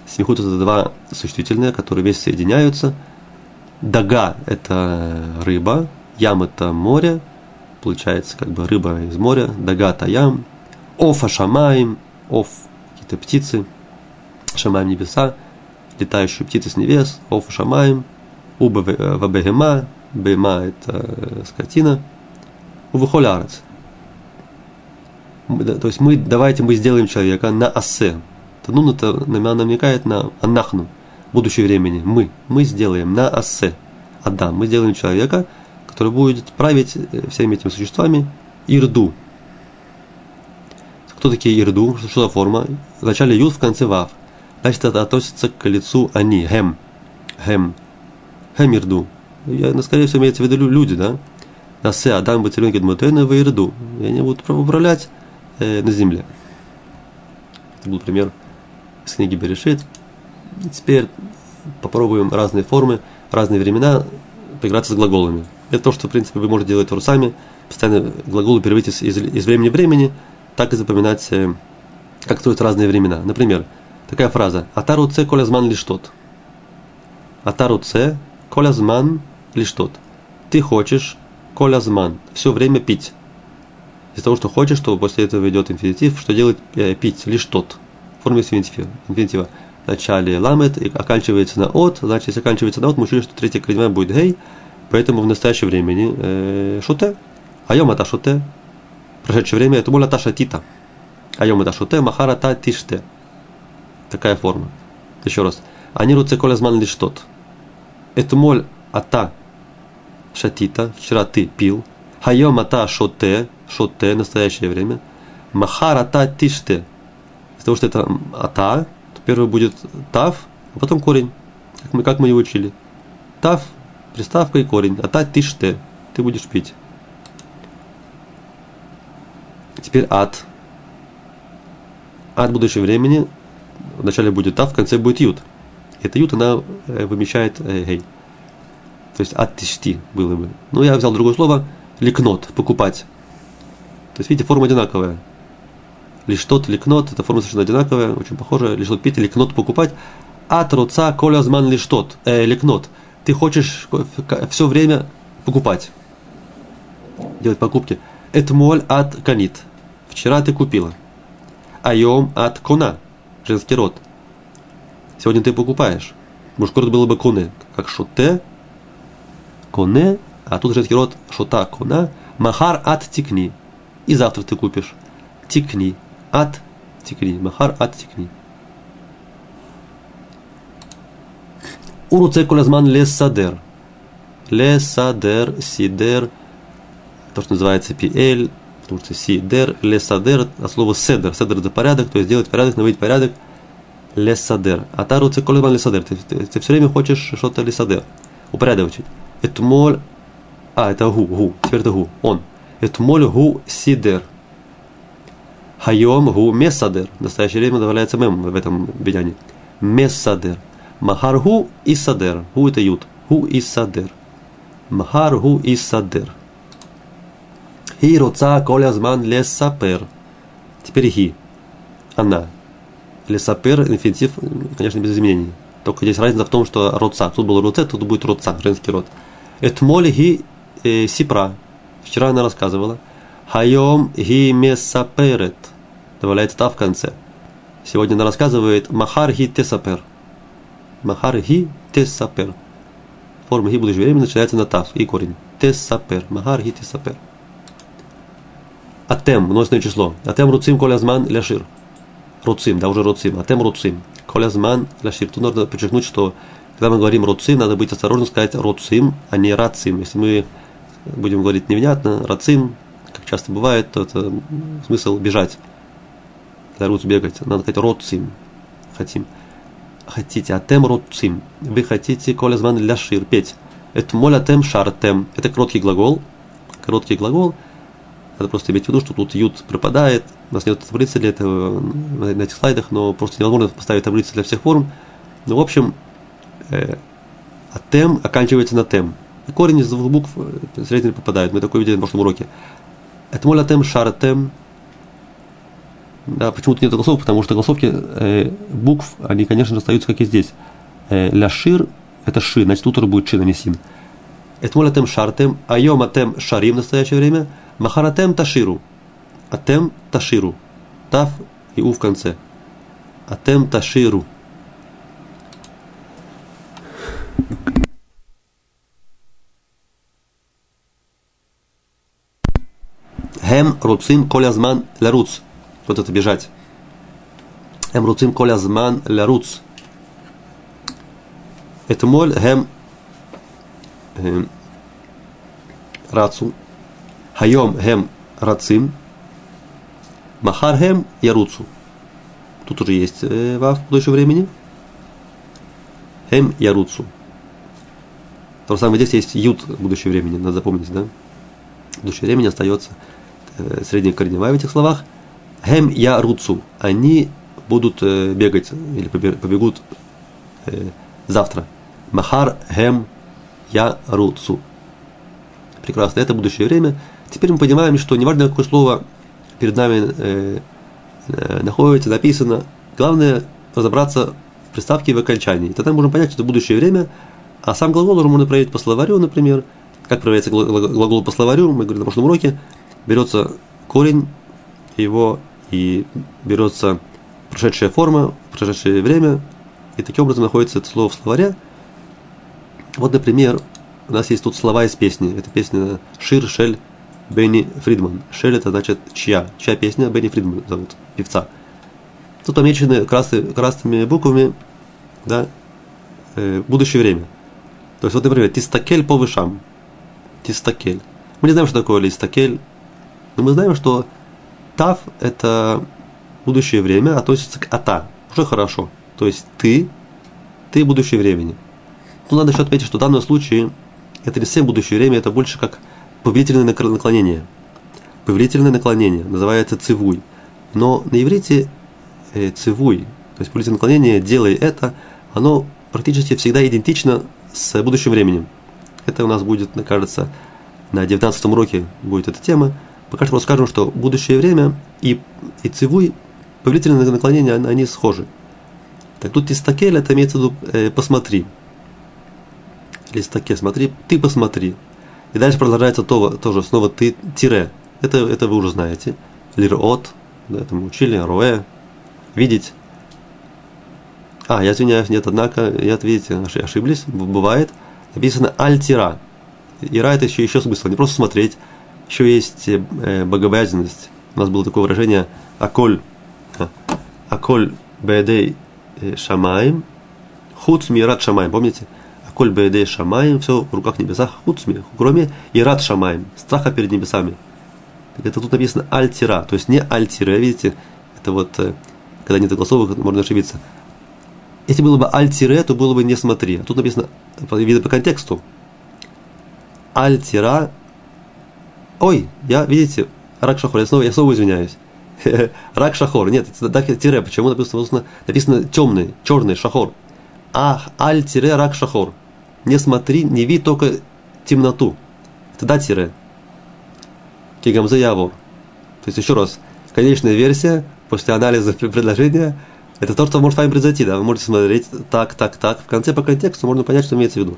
Смехут – это два существительные, которые вместе соединяются. Дага – это рыба, Ям это море, получается как бы рыба из моря, дагата ям, офа шамаем, оф какие-то птицы, шамаем небеса, летающие птицы с небес, офа шамаем, уба вабегема, бема это скотина, увыхолярец. То есть мы, давайте мы сделаем человека на асе. Танун это намекает на анахну, будущее времени. Мы, мы сделаем на асе. Адам, мы сделаем человека, который будет править э, всеми этими существами, Ирду. Кто такие Ирду? Что за форма? В начале Юд, в конце Вав. Значит, это относится к лицу они, Хем. Хем. Хем Ирду. Я, ну, скорее всего, имеется в виду люди, да? Насе Адам Бацелен Гедмутена в Ирду. И они будут управлять э, на земле. Это был пример из книги Берешит. Теперь попробуем разные формы, разные времена поиграться с глаголами. Это то, что, в принципе, вы можете делать русами, постоянно глаголы переводить из, из, из времени в времени, так и запоминать, э, как строят разные времена. Например, такая фраза «Атару це колязман лишь тот». «Атару це колязман лишь тот». Ты хочешь колязман, все время пить. Из того, что хочешь, что после этого идет инфинитив, что делать э, пить, лишь тот. В форме инфинитива. инфинитива. В начале ламет и оканчивается на от, значит, если оканчивается на от, мы учили, что третья коренная будет гей, Поэтому в настоящее времени э, шуте. Айом это шуте. Прошедшее время это моля таша тита. Айом это шуте, махара та тиште. Такая форма. Еще раз. Они руце колязман лишь тот. Это моль ата шатита. Вчера ты пил. Хайом ата шоте. Шоте. Настоящее время. Махара та тиште. Из того, что это ата, то первый будет тав, а потом корень. Как мы, как мы его учили. Тав приставка и корень. А та тиште. Ты будешь пить. Теперь ад. Ад будущего времени. Вначале будет тав, в конце будет ют. Это ют, она э, вымещает э, гей. То есть ад тишти было бы. Ну, я взял другое слово. Ликнот. Покупать. То есть, видите, форма одинаковая. Лишь тот, ликнот, это форма совершенно одинаковая, очень похожая. Лишь тот пить, ликнот покупать. Ат руца колязман лишь тот. Э, ликнот ты хочешь все время покупать, делать покупки. Этмоль от канит. Вчера ты купила. Айом от кона. Женский род. Сегодня ты покупаешь. Мужской род было бы коне. Как шоте. Коне. А тут женский род шота кона. Махар от тикни И завтра ты купишь. Тикни. От тикни. Махар от тикни. הוא רוצה כל הזמן לסדר. לסדר, סידר, то, что называется PL, потому что сидер, лесадер, от слова седер. Седер это порядок, то есть делать порядок, наводить порядок. Лесадер. А тару циколиман лесадер. Ты, ты, ты все время хочешь что-то лесадер. Упорядочить. Это моль, а, это гу, гу, теперь это гу, он. это моль гу сидер. Хайом гу месадер. В настоящее время добавляется мем в этом бедяне. Месадер. Махар ху и садер. Ху это ют. Ху и садер. Махар ху и садер. Хи роца колязман лесапер. Теперь хи. Она. Лесапер, инфинитив, конечно, без изменений. Только здесь разница в том, что роца. Тут был роце, тут будет роца, женский род. Этмоль ги э, сипра. Вчера она рассказывала. Хайом ги месаперет. Добавляется та в конце. Сегодня она рассказывает Махар ги тесапер. Махар ги тесапер. Форма ги будущего времени начинается на тав и корень. Тесапер. Махар ги тесапер. Атем, множественное число. Атем руцим колязман ляшир. Руцим, да, уже руцим. Атем руцим. Колязман ляшир. Тут нужно подчеркнуть, что когда мы говорим роцим, надо быть осторожным сказать роцим, а не рацим. Если мы будем говорить невнятно, рацим, как часто бывает, то это смысл бежать. Руц бегать, надо сказать роцим, хотим. Хотите, атем роцим. Вы хотите колязман ляшир, петь. Это молятем шартем. Это короткий глагол. Короткий глагол. Надо просто иметь в виду, что тут ют пропадает. У нас нет таблицы для этого на этих слайдах, но просто невозможно поставить таблицы для всех форм. Ну, в общем, э, а тем оканчивается на тем. Корень из двух букв э, зрители попадают. Мы такое видели в прошлом уроке. Это моля тем, шар тем. Да, почему-то нет голосов, потому что голосовки э, букв, они, конечно же, остаются, как и здесь. Э, ля шир – это ши, значит, уже будет ши нанесен. Это моля тем, шар тем, а йом атем шарим в настоящее время, махаратем таширу. Атем таширу. Тав и у в конце. Атем таширу. Хем руцим колязман ляруц. Вот это бежать. Хем руцим колязман ляруц. Это моль хем рацу. Хайом хем рацим. Махар хем яруцу. Тут уже есть э, вав в будущем времени. Хем яруцу. То же самое здесь есть ют в будущем времени, надо запомнить, да? В будущем времени остается э, среднекорневая в этих словах. Хем я руцу. Они будут э, бегать или побегут э, завтра. Махар хем я руцу. Прекрасно, это будущее время. Теперь мы понимаем, что неважно, какое слово перед нами находится, написано, главное разобраться в приставке и в окончании. Тогда мы можем понять, что это будущее время, а сам глагол уже можно проверить по словарю, например. Как проверяется глагол по словарю, мы говорили на прошлом уроке, берется корень его и берется прошедшая форма, прошедшее время, и таким образом находится это слово в словаре. Вот, например, у нас есть тут слова из песни. Это песня Шир Шель Бенни Фридман. Шель это значит чья. Чья песня? Бенни Фридман зовут, певца. Тут помечены красными, красными буквами да, э, будущее время. То есть, вот, например, тистакель по вышам. Тистакель. Мы не знаем, что такое листакель, но мы знаем, что тав – это будущее время, относится к ата. Уже хорошо. То есть ты, ты будущее времени. Но надо еще отметить, что в данном случае это не совсем будущее время, это больше как повелительное наклонение. Повелительное наклонение называется цивуй. Но на иврите э, цивуй, то есть повелительное наклонение «делай это», оно практически всегда идентично с будущим временем. Это у нас будет, мне кажется, на 19 уроке будет эта тема. Пока что просто скажем, что будущее время и, и цивуй, повелительные наклонения, они схожи. Так тут тистакель, это имеется в виду э, «посмотри». Листаке, смотри, ты посмотри. И дальше продолжается то, тоже снова ты, тире. Это, это вы уже знаете. Лирот, да, это мы учили, роэ, видеть. А, я извиняюсь, нет, однако, я, видите, ошиблись, бывает. Написано альтира. Ира это еще, еще смысл, не просто смотреть, еще есть э, богобоязненность. У нас было такое выражение аколь, а, аколь бедей э, шамаем, худ мират шамаем, помните? Аколь бедей шамаем, все в руках небесах, худ кроме ират шамаем, страха перед небесами. Так это тут написано альтира, то есть не альтира, видите, это вот, э, когда нет голосовых, можно ошибиться. Если было бы аль-тире, то было бы не смотри. А тут написано, видно по контексту. Аль-тира. Ой, я, видите, рак шахор. Я снова, я снова извиняюсь. рак шахор. Нет, это тире. Почему написано, написано темный, черный шахор. Ах, аль-тире рак шахор. Не смотри, не види только темноту. Это да тире. Кигамзе Явор. То есть еще раз, конечная версия после анализа предложения это то, что может с вами произойти. Да? Вы можете смотреть так, так, так. В конце по контексту можно понять, что имеется в виду.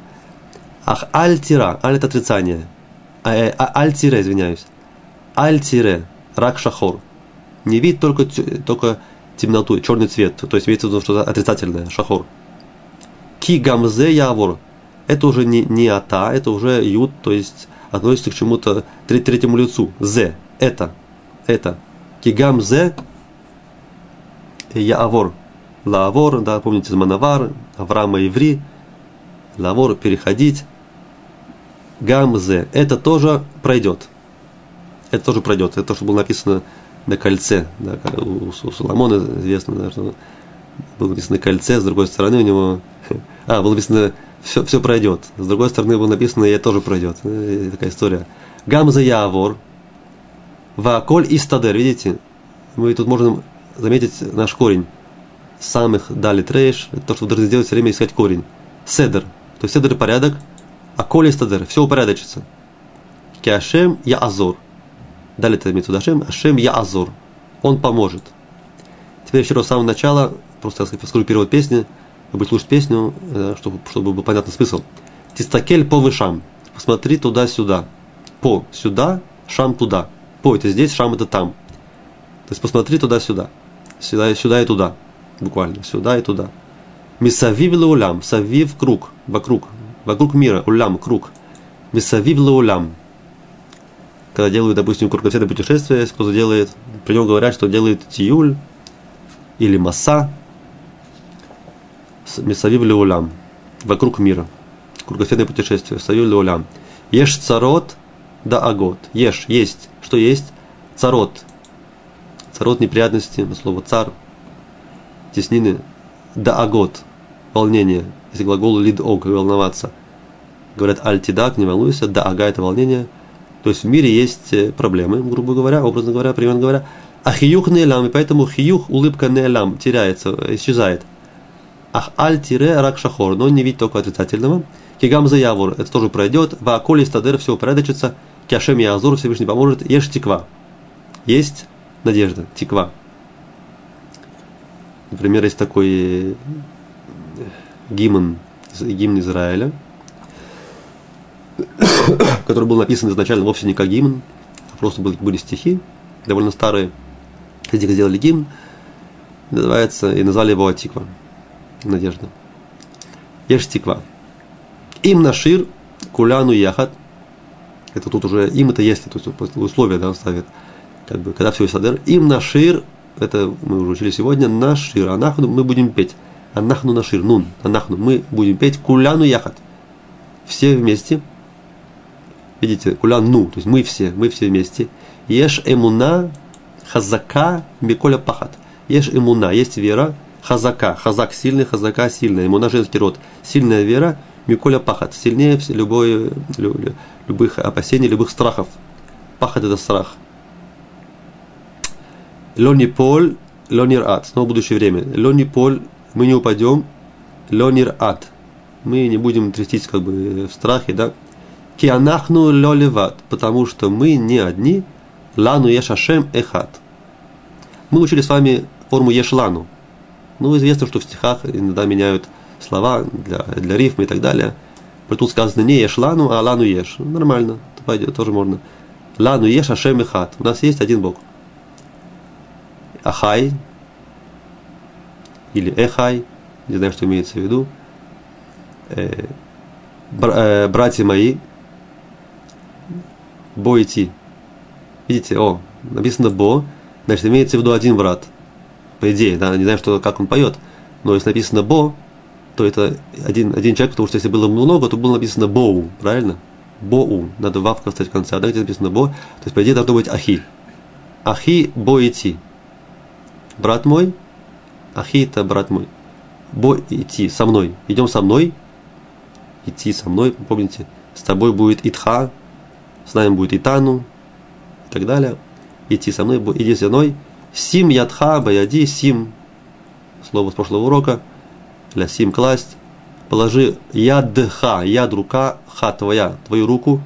Ах, аль-тира. Аль – это отрицание. А, э, а, аль-тире, извиняюсь. Аль-тире. Рак шахор. Не вид только, только темноту, черный цвет. То есть имеется в виду что-то отрицательное. Шахор. Ки гамзе явор. Это уже не, не ата, это уже ют, то есть относится к чему-то третьему лицу. Зе. Это. Это. Кигам зе Яавор. Лаавор, да, помните, Манавар, Авраама Иври. Лавор, переходить. Гамзе. Это тоже пройдет. Это тоже пройдет. Это то, что было написано на кольце. Да, у, у Соломона известно, да, что было написано кольце, с другой стороны у него... А, было написано все, все пройдет. С другой стороны было написано, это тоже пройдет. И такая история. Гамза Яавор. Ваколь Истадер. Видите? Мы тут можем заметить наш корень. Самых дали трейш, то, что вы должны сделать все время искать корень. Седер. То есть седер порядок, а коли стадер, все упорядочится. Киашем я азор. Дали это имеется Ашем, Ашем я азор. Он поможет. Теперь еще раз с самого начала, просто я скажу перевод песни, вы будете слушать песню, э, чтобы, чтобы был понятный смысл. Тистакель по вышам. Посмотри туда-сюда. По сюда, шам туда. По это здесь, шам это там. То есть посмотри туда-сюда сюда, сюда и туда, буквально, сюда и туда. Мисавив улям, савив круг, вокруг, вокруг мира, улям, круг. Мисавив улям. Когда делают, допустим, кругосветное путешествие, кто-то делает, при нем говорят, что делает тиюль или масса, Мисавив улям, вокруг мира. Кругосветное путешествие, савив улям. Ешь царот да агот. Ешь, есть. Что есть? Царот, Царот неприятности, слово цар, теснины, да агот, волнение, если глагол лид ог, волноваться. Говорят альтидак, не волнуйся, да ага это волнение. То есть в мире есть э, проблемы, грубо говоря, образно говоря, примерно говоря. А хиюх не лам, и поэтому хиюх, улыбка не лам, теряется, исчезает. Ах аль тире рак шахор, но не видит только отрицательного. Кигам заявур, это тоже пройдет. Ва коли стадер, все упорядочится. Кяшем язур, Всевышний поможет. Ешь тиква. Есть надежда, тиква. Например, есть такой э, гимн, гимн Израиля, который был написан изначально вовсе не как гимн, а просто были, были стихи, довольно старые. Из них сделали гимн, называется, и назвали его Атиква, надежда. Ешь тиква. Им нашир куляну яхат. Это тут уже им это есть, то есть условия да, ставят как бы, когда все садер, им нашир, это мы уже учили сегодня, нашир, анахну, мы будем петь. Анахну нашир, нун, анахну, мы будем петь куляну яхат. Все вместе. Видите, кулян ну, то есть мы все, мы все вместе. Еш эмуна хазака миколя пахат. Еш эмуна, есть вера, хазака, хазак сильный, хазака сильная, эмуна женский род. Сильная вера, миколя пахат, сильнее любой, любых опасений, любых страхов. Пахат это страх. Лони пол, лонир ад. Снова будущее время. Лони пол, мы не упадем. Лонир ад. Мы не будем трястись как бы в страхе, да. Кианахну лолеват. Потому что мы не одни. Лану ешашем эхат. Мы учили с вами форму ешлану. Ну, известно, что в стихах иногда меняют слова для, для рифмы и так далее. Тут сказано не ешлану, а лану еш. Нормально, пойдет, тоже можно. Лану еш ашем эхат. У нас есть один Бог. Ахай или Эхай, не знаю, что имеется в виду, э, э, братья мои, Бо идти. Видите, о, написано Бо, значит, имеется в виду один брат. По идее, да, не знаю, что, как он поет, но если написано Бо, то это один, один человек, потому что если было много, то было написано Боу, правильно? Боу, надо вавка встать в конце, а где написано Бо, то есть, по идее, должно быть Ахи. Ахи Бо идти брат мой, Ахита, брат мой, бо идти со мной, идем со мной, идти со мной, помните, с тобой будет Итха, с нами будет Итану и так далее. Идти со мной, иди со мной. Сим ядха, баяди, сим, слово с прошлого урока, для сим класть. Положи ядха, яд рука, ха твоя, твою руку.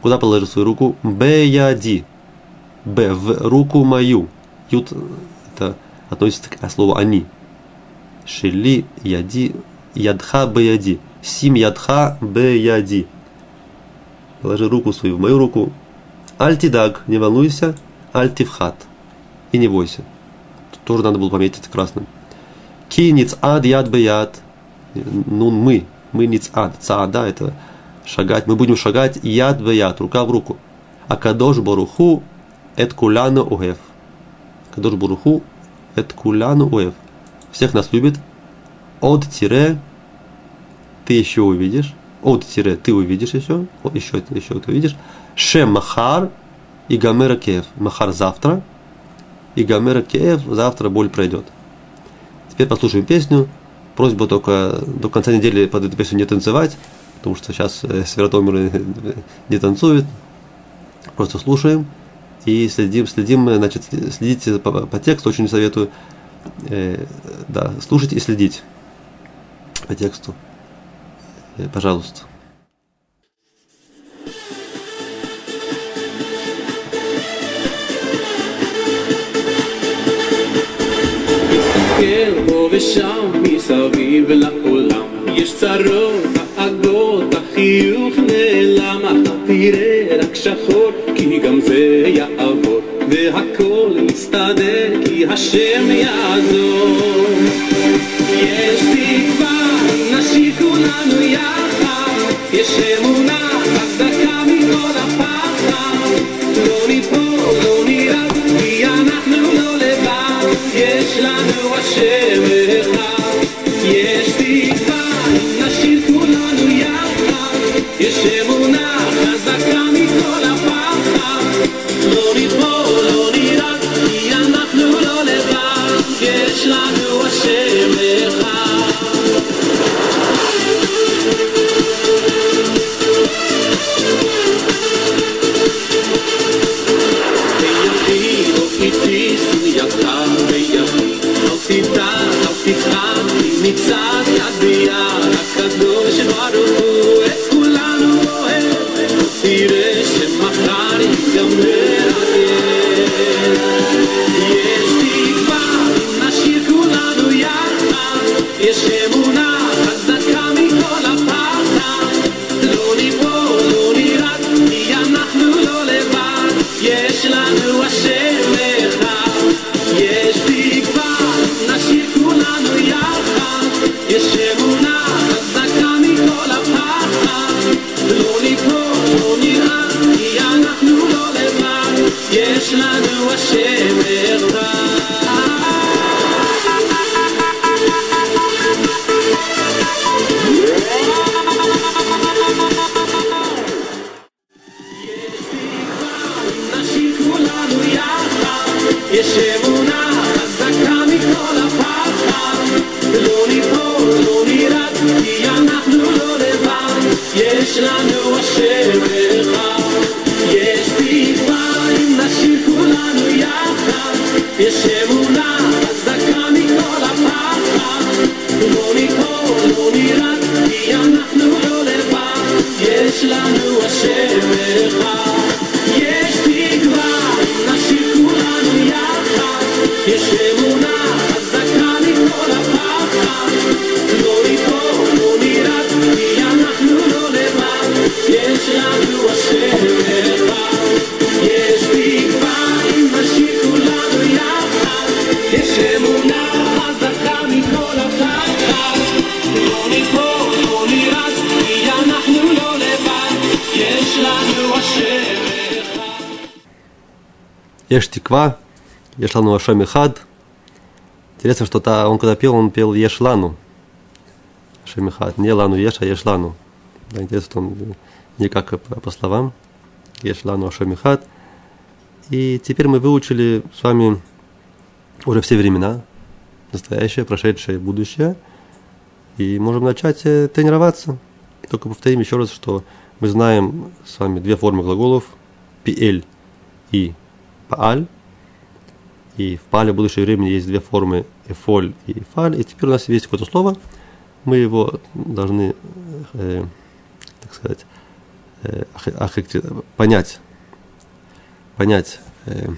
Куда положи свою руку? Беяди, Б. В руку мою. Ют это относится к слову они. Шили яди ядха б яди. Сим ядха б яди. Положи руку свою в мою руку. Альтидаг, не волнуйся. Альтивхат. И не бойся. Тут тоже надо было пометить красным. Ки ад яд б яд. Ну, мы. Мы ниц ад. Цаада это шагать. Мы будем шагать яд б яд. Рука в руку. А кадош баруху эт куляну уэф. Кадош баруху эт куляну уэф. Всех нас любит. От тире ты еще увидишь от тире ты увидишь еще, еще, еще ты увидишь, ше махар и гамера кеев. Махар завтра, и гамера кеев завтра боль пройдет. Теперь послушаем песню. Просьба только до конца недели под эту песню не танцевать, потому что сейчас э, Сверотомир не танцует. Просто слушаем и следим, следим, значит, следите по, по тексту, очень советую. Э, да, слушать и следить по тексту. Пожалуйста. ושם מסביב לעולם יש צרות, דאגות, החיוך נעלם, אתה תראה רק שחור, כי גם זה יעבור, והכל יסתדר, כי השם יעזור. יש תקווה נשאיר כולנו יחד, יש אמונה יש אמונה חזקה מכל הפחד, לא ניפול, לא נרעד, כי אנחנו לא לבד, יש לנו השם אחד. לא פיתיס ידך בידי לא תדע לא תפחד אם מצד Еш лану Ашем Ихад. Интересно, что та, он когда пел, он пел Еш лану. Ашем Ихад. Не лану Еш, а Еш лану. Да, интересно, что он не как по, по словам. Еш лану Ашем Ихад. И теперь мы выучили с вами уже все времена, настоящее, прошедшее, будущее. И можем начать э, тренироваться. Только повторим еще раз, что мы знаем с вами две формы глаголов. Пиэль и пааль. И в пале в будущее время есть две формы эфоль и фаль. И теперь у нас есть какое-то слово. Мы его должны, э, так сказать, э, понять, понять, э,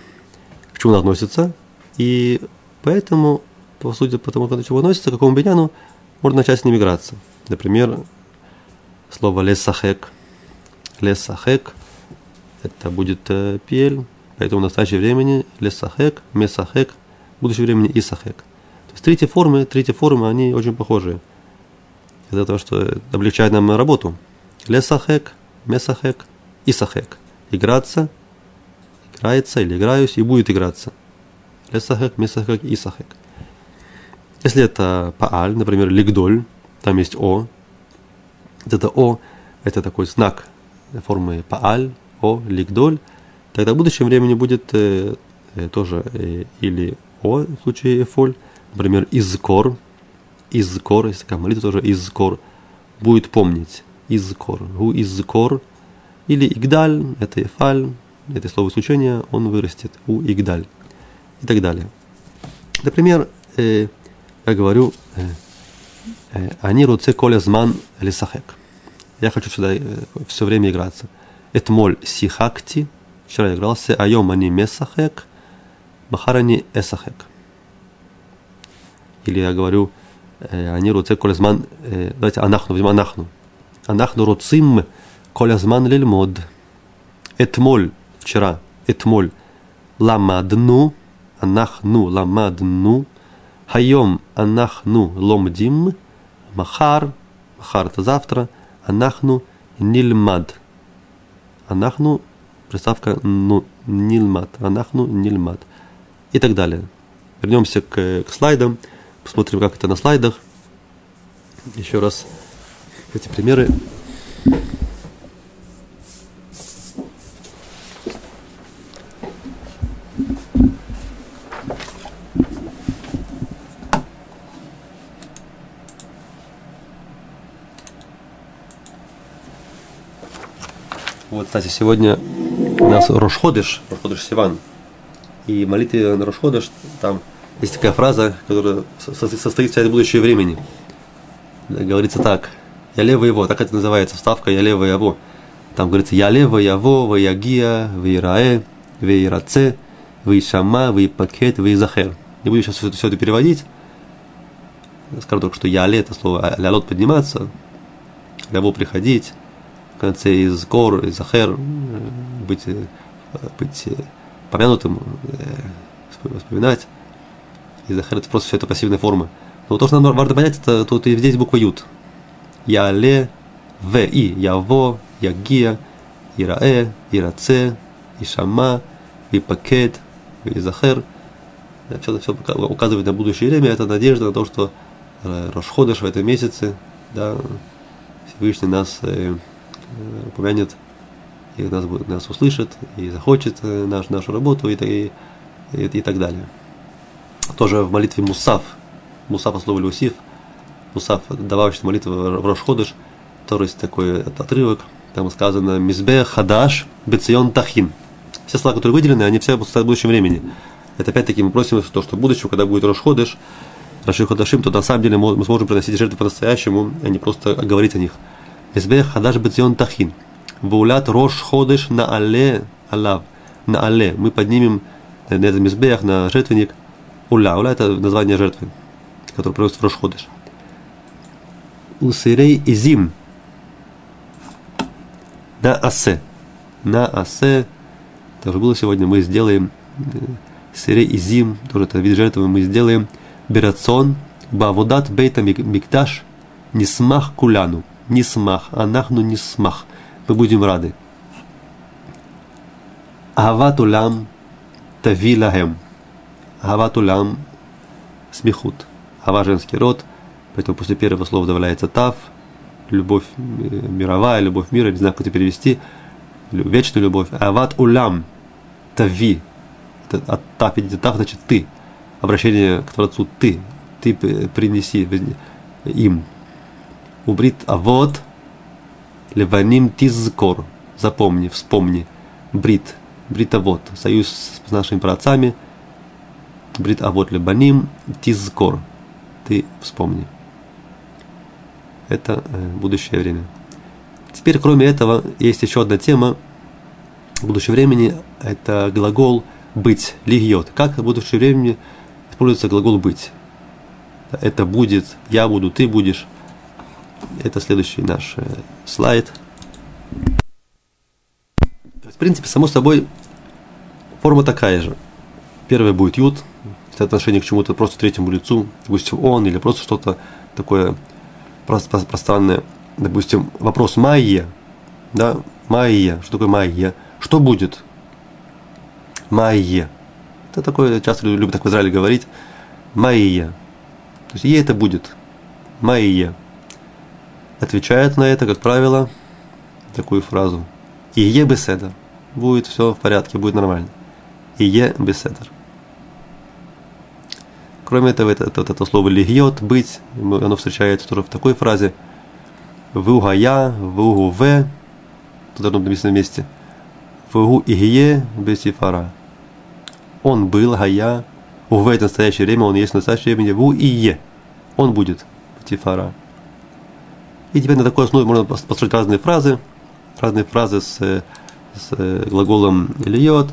к чему она относится, и поэтому, по сути, потому к чему относится, к какому беняну, можно начать с ним играться. Например, слово лесахек. Лесахек – это будет э, пель, поэтому в настоящее времени лесахек, месахек, в будущем времени исахек. То есть третьи формы, третьи формы, они очень похожи. Это то, что облегчает нам работу. Лесахек, месахек, исахек. Играться, играется или играюсь и будет играться. Лесахек, месахек, исахек. Если это пааль, например, лигдоль, там есть о. Это о, это такой знак формы пааль, о, лигдоль. Тогда в будущем времени будет э, э, тоже э, или о в случае эфоль, например, изкор, изкор, если такая молитва тоже изкор, будет помнить, изкор, гу изкор, или игдаль, это эфаль, это слово исключения, он вырастет, у игдаль, и так далее. Например, э, я говорю, э, э, они руце коля зман лисахек. Я хочу сюда э, все время играться. Это моль сихакти, вчера я игрался, айом они месахек, махарани эсахек. Или я говорю, они руце колезман, давайте анахну, возьмем анахну. Анахну руцим колезман лильмод. Этмоль, вчера, этмоль, ламадну, анахну ламадну, хайом анахну ломдим, махар, махар это завтра, анахну нильмад. Анахну, приставка ну, нильмад, анахну нильмад. И так далее. Вернемся к, к слайдам. Посмотрим, как это на слайдах. Еще раз эти примеры. Вот, кстати, сегодня у нас Рошходыш, Рошходыш Сиван. И молитве на Рошходыш там есть такая фраза, которая состоит из будущего времени. Говорится так. Я лево его, так это называется, вставка я лево его. Там говорится я лево яво, ваягия, ваирае, ваираце, ваишама, ваипакет, ваизахер. Не буду сейчас все, все это переводить. Скажу только, что яле это слово лялот подниматься, ляво приходить, в конце из гор, из ахер, быть, быть помянутым, вспоминать. И захар это просто все это пассивная форма. Но то, что нам важно понять, это тут и здесь буква ют. Я ле, в и, я во, я гия, ираэ, ираце, ишама, и пакет, и захер. Все, все указывает на будущее время, это надежда на то, что Рошходыш в этом месяце, да, Всевышний нас э, упомянет, и нас, нас услышит, и захочет э, наш, нашу работу, и, и, и, и так далее тоже в молитве Мусав, Мусав от слова Люсиф, Мусав, добавочная молитва в Рошходыш, тоже есть такой отрывок, там сказано Мизбе Хадаш Бецион Тахин. Все слова, которые выделены, они все будут в будущем времени. Это опять-таки мы просим, то, что в будущем, когда будет Рошходыш, Раши то на самом деле мы сможем приносить жертвы по-настоящему, а не просто говорить о них. Бецион Тахин. Ваулят Рош Ходыш на Але Алав. На Але. Мы поднимем на этот мизбех, на жертвенник, Уля. Уля – это название жертвы, которую приносят в Рошходыш. Усирей изим. На асе. На асе. Тоже было сегодня. Мы сделаем э, сирей изим. Тоже это вид жертвы. Мы сделаем берацон. Бавудат бейта мигдаш. Нисмах куляну. Нисмах. Анахну нисмах. Мы будем рады. Ават улам тави лахем. Гават улям смехут. Гава женский род, поэтому после первого слова добавляется тав, любовь мировая, любовь мира, не знаю, как это перевести, вечная любовь. Ават улям тави. От тав идет тав, значит ты. Обращение к Творцу ты. Ты принеси им. Убрит авод леваним тизкор. Запомни, вспомни. Брит. Бритовод. Союз с нашими праотцами – Брит Авот Лебаним Тизкор. Ты вспомни. Это э, будущее время. Теперь, кроме этого, есть еще одна тема будущего времени. Это глагол быть, лигьет. Как в будущем времени используется глагол быть. Это будет, я буду, ты будешь. Это следующий наш э, слайд. В принципе, само собой, форма такая же. Первое будет ют, это отношение к чему-то просто третьему лицу, допустим, он или просто что-то такое пространное. Допустим, вопрос майе, да, майе, что такое майе? Что будет? Майе. Это такое, часто любят так в Израиле говорить. Майе. То есть, е это будет. Майе. Отвечает на это, как правило, такую фразу. И е беседа. Будет все в порядке, будет нормально. И е беседер. Кроме этого, это, это, это слово легиот, быть, оно встречается тоже в такой фразе. Вугая, вугу в, тут быть написано вместе. Вугу игие бесифара. Он был, гая, в это настоящее время, он есть в настоящее время, ву и е. Он будет, тифара. И теперь на такой основе можно построить разные фразы, разные фразы с, с глаголом льет,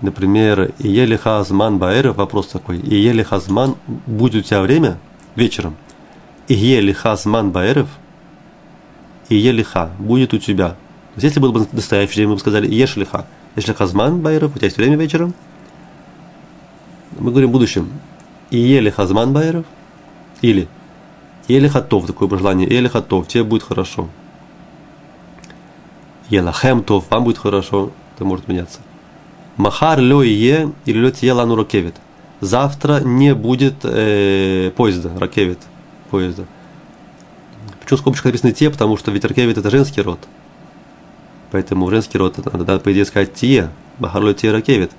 Например, и елиха азман баэров, вопрос такой, и елиха азман, будет у тебя время вечером, и елиха азман баэров, и елиха, будет у тебя. То есть, если было бы настоящее время, мы бы сказали, ешлиха, ешлиха азман баэров, у тебя есть время вечером, мы говорим в будущем, и елиха азман баэров, или елихатов, такое пожелание, елихатов, тебе будет хорошо. Елахем тов, вам будет хорошо, это может меняться. Махар лё е или лё тье лану ракевит. Завтра не будет э, поезда, ракевит, поезда. Почему в скобочках написано те, потому что ведь ракевит это женский род. Поэтому женский род надо, надо по идее сказать тие, махар лё тье ракевит.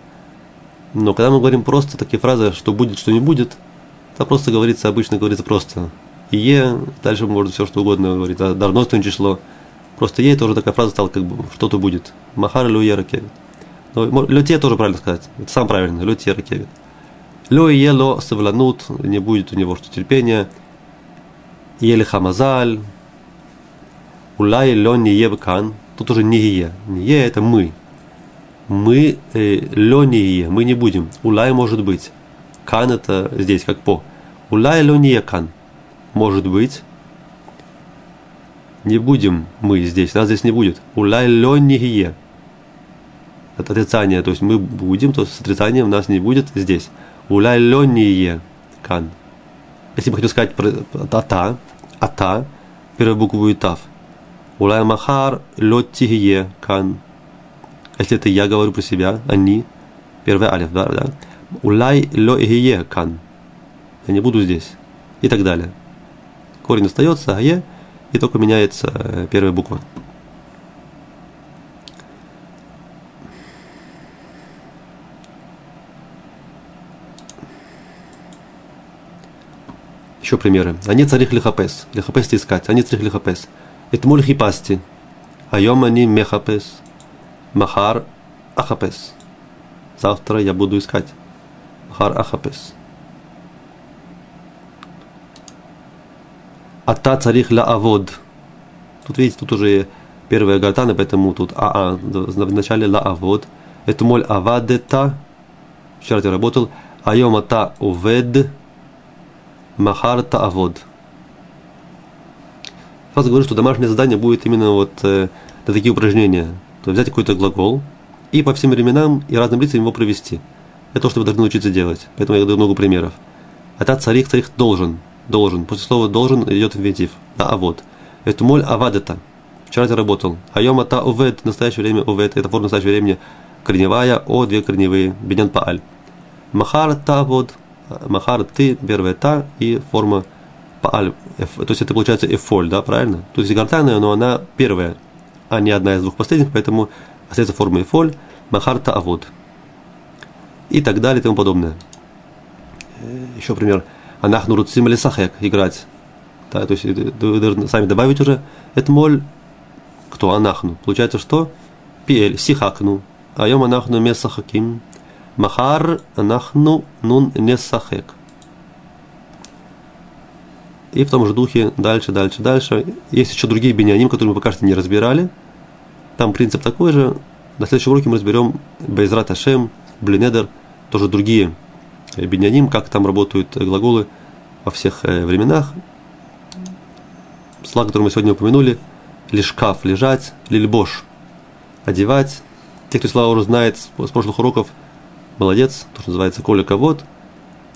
Но когда мы говорим просто такие фразы, что будет, что не будет, это просто говорится, обычно говорится просто е, дальше можно все что угодно говорить, а дарностное число. Просто е тоже такая фраза стала, как бы что-то будет. Махар лё е ракевит. Ну, люте тоже правильно сказать. Это сам правильно. Люте ракевит. Лё и ело савланут, не будет у него что терпения. Ели хамазаль. Улай лё не ебкан. Тут уже не е. Не е это мы. Мы э, лё не е. Мы не будем. Улай может быть. Кан это здесь как по. Улай лё не кан. Может быть. Не будем мы здесь. Нас здесь не будет. Улай лё не е от отрицания, то есть мы будем, то с отрицанием нас не будет здесь. Уляйление кан. Если бы хотел сказать про ата, ата, первую букву тав. Улай махар лоттигие кан. Если это я говорю про себя, они, первый алиф, да, да. Улай лоигие кан. Я не буду здесь. И так далее. Корень остается, а е, и только меняется э, первая буква. Еще примеры. Они царих лихапес. Лихапес искать. Они царих лихапес. Этмуль хипасти. Айом они мехапес. Махар ахапес. Завтра я буду искать. Махар ахапес. Ата царих ла авод. Тут видите, тут уже первая гортана, поэтому тут аа в начале ла авод. Это моль авадета. Вчера ты работал. Айом ата увед. Махар Таавод. Сразу говорю, что домашнее задание будет именно вот э, на такие упражнения. То есть взять какой-то глагол и по всем временам и разным лицам его провести. Это то, что вы должны научиться делать. Поэтому я даю много примеров. Это царих, царих должен. Должен. После слова должен идет инфинитив. Да, а вот. Это моль авадета. Вчера ты работал. Айом ата увед. В настоящее время увед. Это форма настоящего времени. Корневая, о, две корневые. Бенян пааль. Махар та вот махар ты, первая та и форма пааль. То есть это получается эфоль, да, правильно? То есть гортанная, но она первая, а не одна из двух последних, поэтому остается форма эфоль, махар та авод. И так далее и тому подобное. Еще пример. Анахну руцим или сахек играть. Да, то есть вы должны сами добавить уже. Это моль. Кто? Анахну. Получается, что? Пиэль. Сихакну. Айом анахну месахаким. Махар нахну нун несахек. И в том же духе дальше, дальше, дальше. Есть еще другие биняним, которые мы пока что не разбирали. Там принцип такой же. На следующем уроке мы разберем Байзрат Ашем, блинедер, тоже другие биняним, как там работают глаголы во всех временах. Слова, которые мы сегодня упомянули, лишкаф, лежать, лильбош, одевать. Те, кто слова уже знает с прошлых уроков, молодец, то, что называется коля ковод.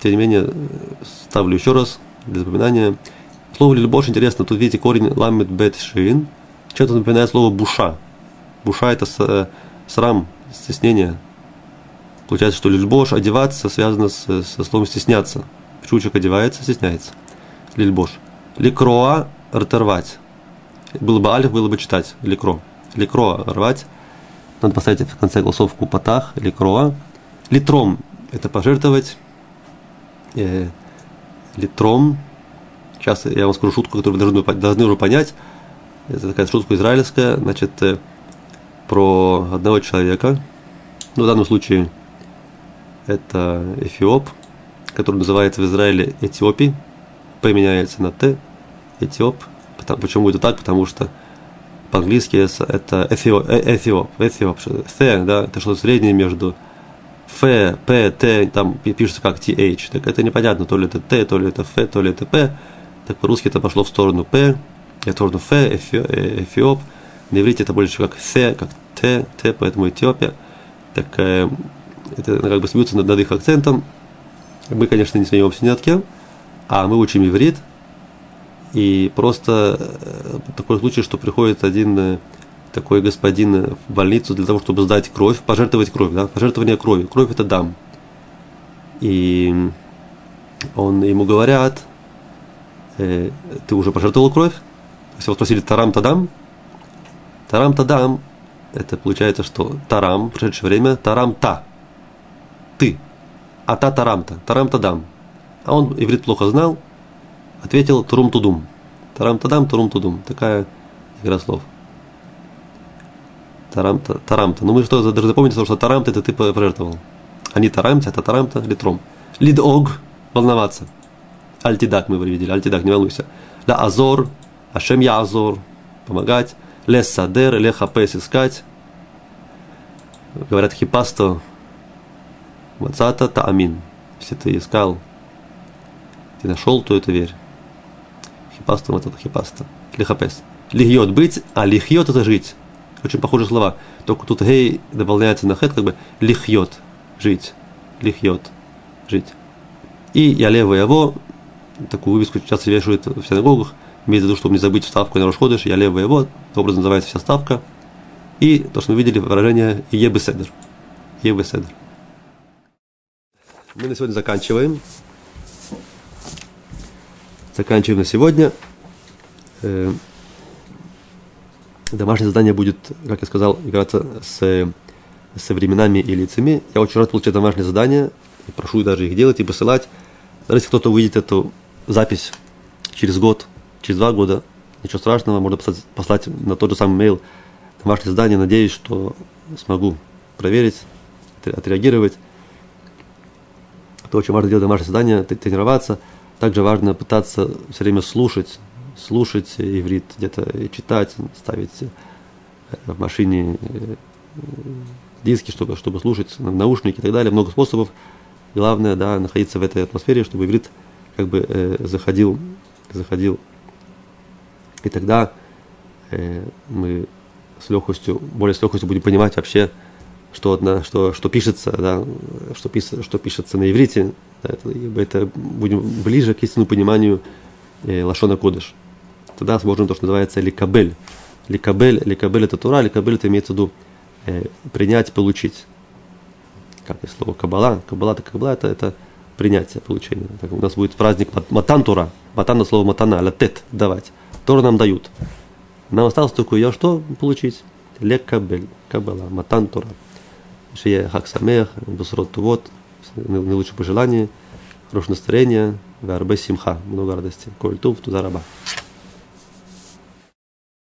Тем не менее, ставлю еще раз для запоминания. Слово лильбош интересно, тут видите корень ламет бет шин. Чем-то напоминает слово буша. Буша это с, срам, стеснение. Получается, что лильбош, одеваться, связано с, со словом стесняться. Чучек одевается, стесняется. Лильбош. Ликроа, рторвать. Было бы алиф, было бы читать. Ликро. Ликро, рвать. Надо поставить в конце голосовку патах, ликроа. לתרום – это пожертвовать. Э, לתרום. Сейчас я вам скажу шутку, которую вы должны, должны уже понять. Это такая шутка израильская. Значит, э, про одного человека. Ну, в данном случае это Эфиоп, который называется в Израиле אתיופי. Применяется на Т. Этиоп. Почему это так? Потому что по-английски это Эфиоп, э, Эфиоп, Эфиоп, Th, да, это что-то среднее между Ф, П, Т, там пишется как TH. Так это непонятно, то ли это Т, то ли это Ф, то ли это П. Так по-русски это пошло в сторону П, в сторону Ф, Эфиоп. На иврите это больше как Th, как Т, Т, поэтому Эфиопия. Так э, это как бы смеются над, над их акцентом. Мы, конечно, не смеемся ни над кем, а мы учим иврит, и просто э, такой случай, что приходит один э, такой господин в больницу для того, чтобы сдать кровь, пожертвовать кровь, да, пожертвование крови. Кровь это дам. И он, ему говорят, э, ты уже пожертвовал кровь? Если его спросили, тарам тадам? Тарам тадам, это получается, что тарам, в прошедшее время, тарам та, ты, а та тарам та, тарам тадам. А он иврит плохо знал, ответил Турум Тудум. Тарам Тадам, Турум Тудум. Такая игра слов. Тарамта, тарамта. Ну мы что, даже запомните, что тарамта это ты пожертвовал. Они тарамте, это тарамта, литром. Лидог, волноваться. Альтидак мы видели, альтидак, не волнуйся. Да азор, ашем я азор, помогать. Лес садер, леха пес искать. Говорят хипасто, мацата таамин. Если ты искал, ты нашел, то это верь. Хипаста, это хипаста. Лихапес. Лихьет быть, а лихьет это жить. Очень похожие слова. Только тут гей добавляется на хет, как бы лихьет, жить. Лихьет, жить. И я левый его, такую вывеску часто вешают в синагогах, имеется в виду, чтобы не забыть вставку на Рошходыш, я левый его, образом называется вся ставка. И то, что мы видели, выражение Ебеседер. Ебеседер. Мы на сегодня заканчиваем заканчиваем на сегодня. Э, домашнее задание будет, как я сказал, играться с, со временами и лицами. Я очень рад получать домашнее задание. И прошу даже их делать и посылать. Даже если кто-то увидит эту запись через год, через два года, ничего страшного, можно послать, послать на тот же самый mail домашнее задание. Надеюсь, что смогу проверить, отреагировать. Это очень важно делать домашнее задание, тренироваться – также важно пытаться все время слушать, слушать иврит, где-то читать, ставить э, в машине э, диски, чтобы, чтобы слушать, наушники и так далее. Много способов. Главное, да, находиться в этой атмосфере, чтобы иврит как бы э, заходил, заходил. И тогда э, мы с легкостью, более с легкостью будем понимать вообще, что, что, что пишется, да, что, пис, что пишется на иврите, это, это будем ближе к истинному пониманию э, Лашона Кодыш. Тогда сможем то, что называется ликабель. Ликабель, ликабель это Тура, ликабель это имеется в виду э, принять, получить. Как и слово кабала. Кабала это кабала, это, это принятие, получение. Так, у нас будет праздник Матан Тура. Матан на слово матана, латет, давать. Тора нам дают. Нам осталось только ее что получить? Лекабель, кабала, матан Тура. Шия Хак Самех, Бусрот Тувот, наилучшие пожелания, хорошее настроение, Варбе Симха, много радости. Коль Тув, Туда Раба.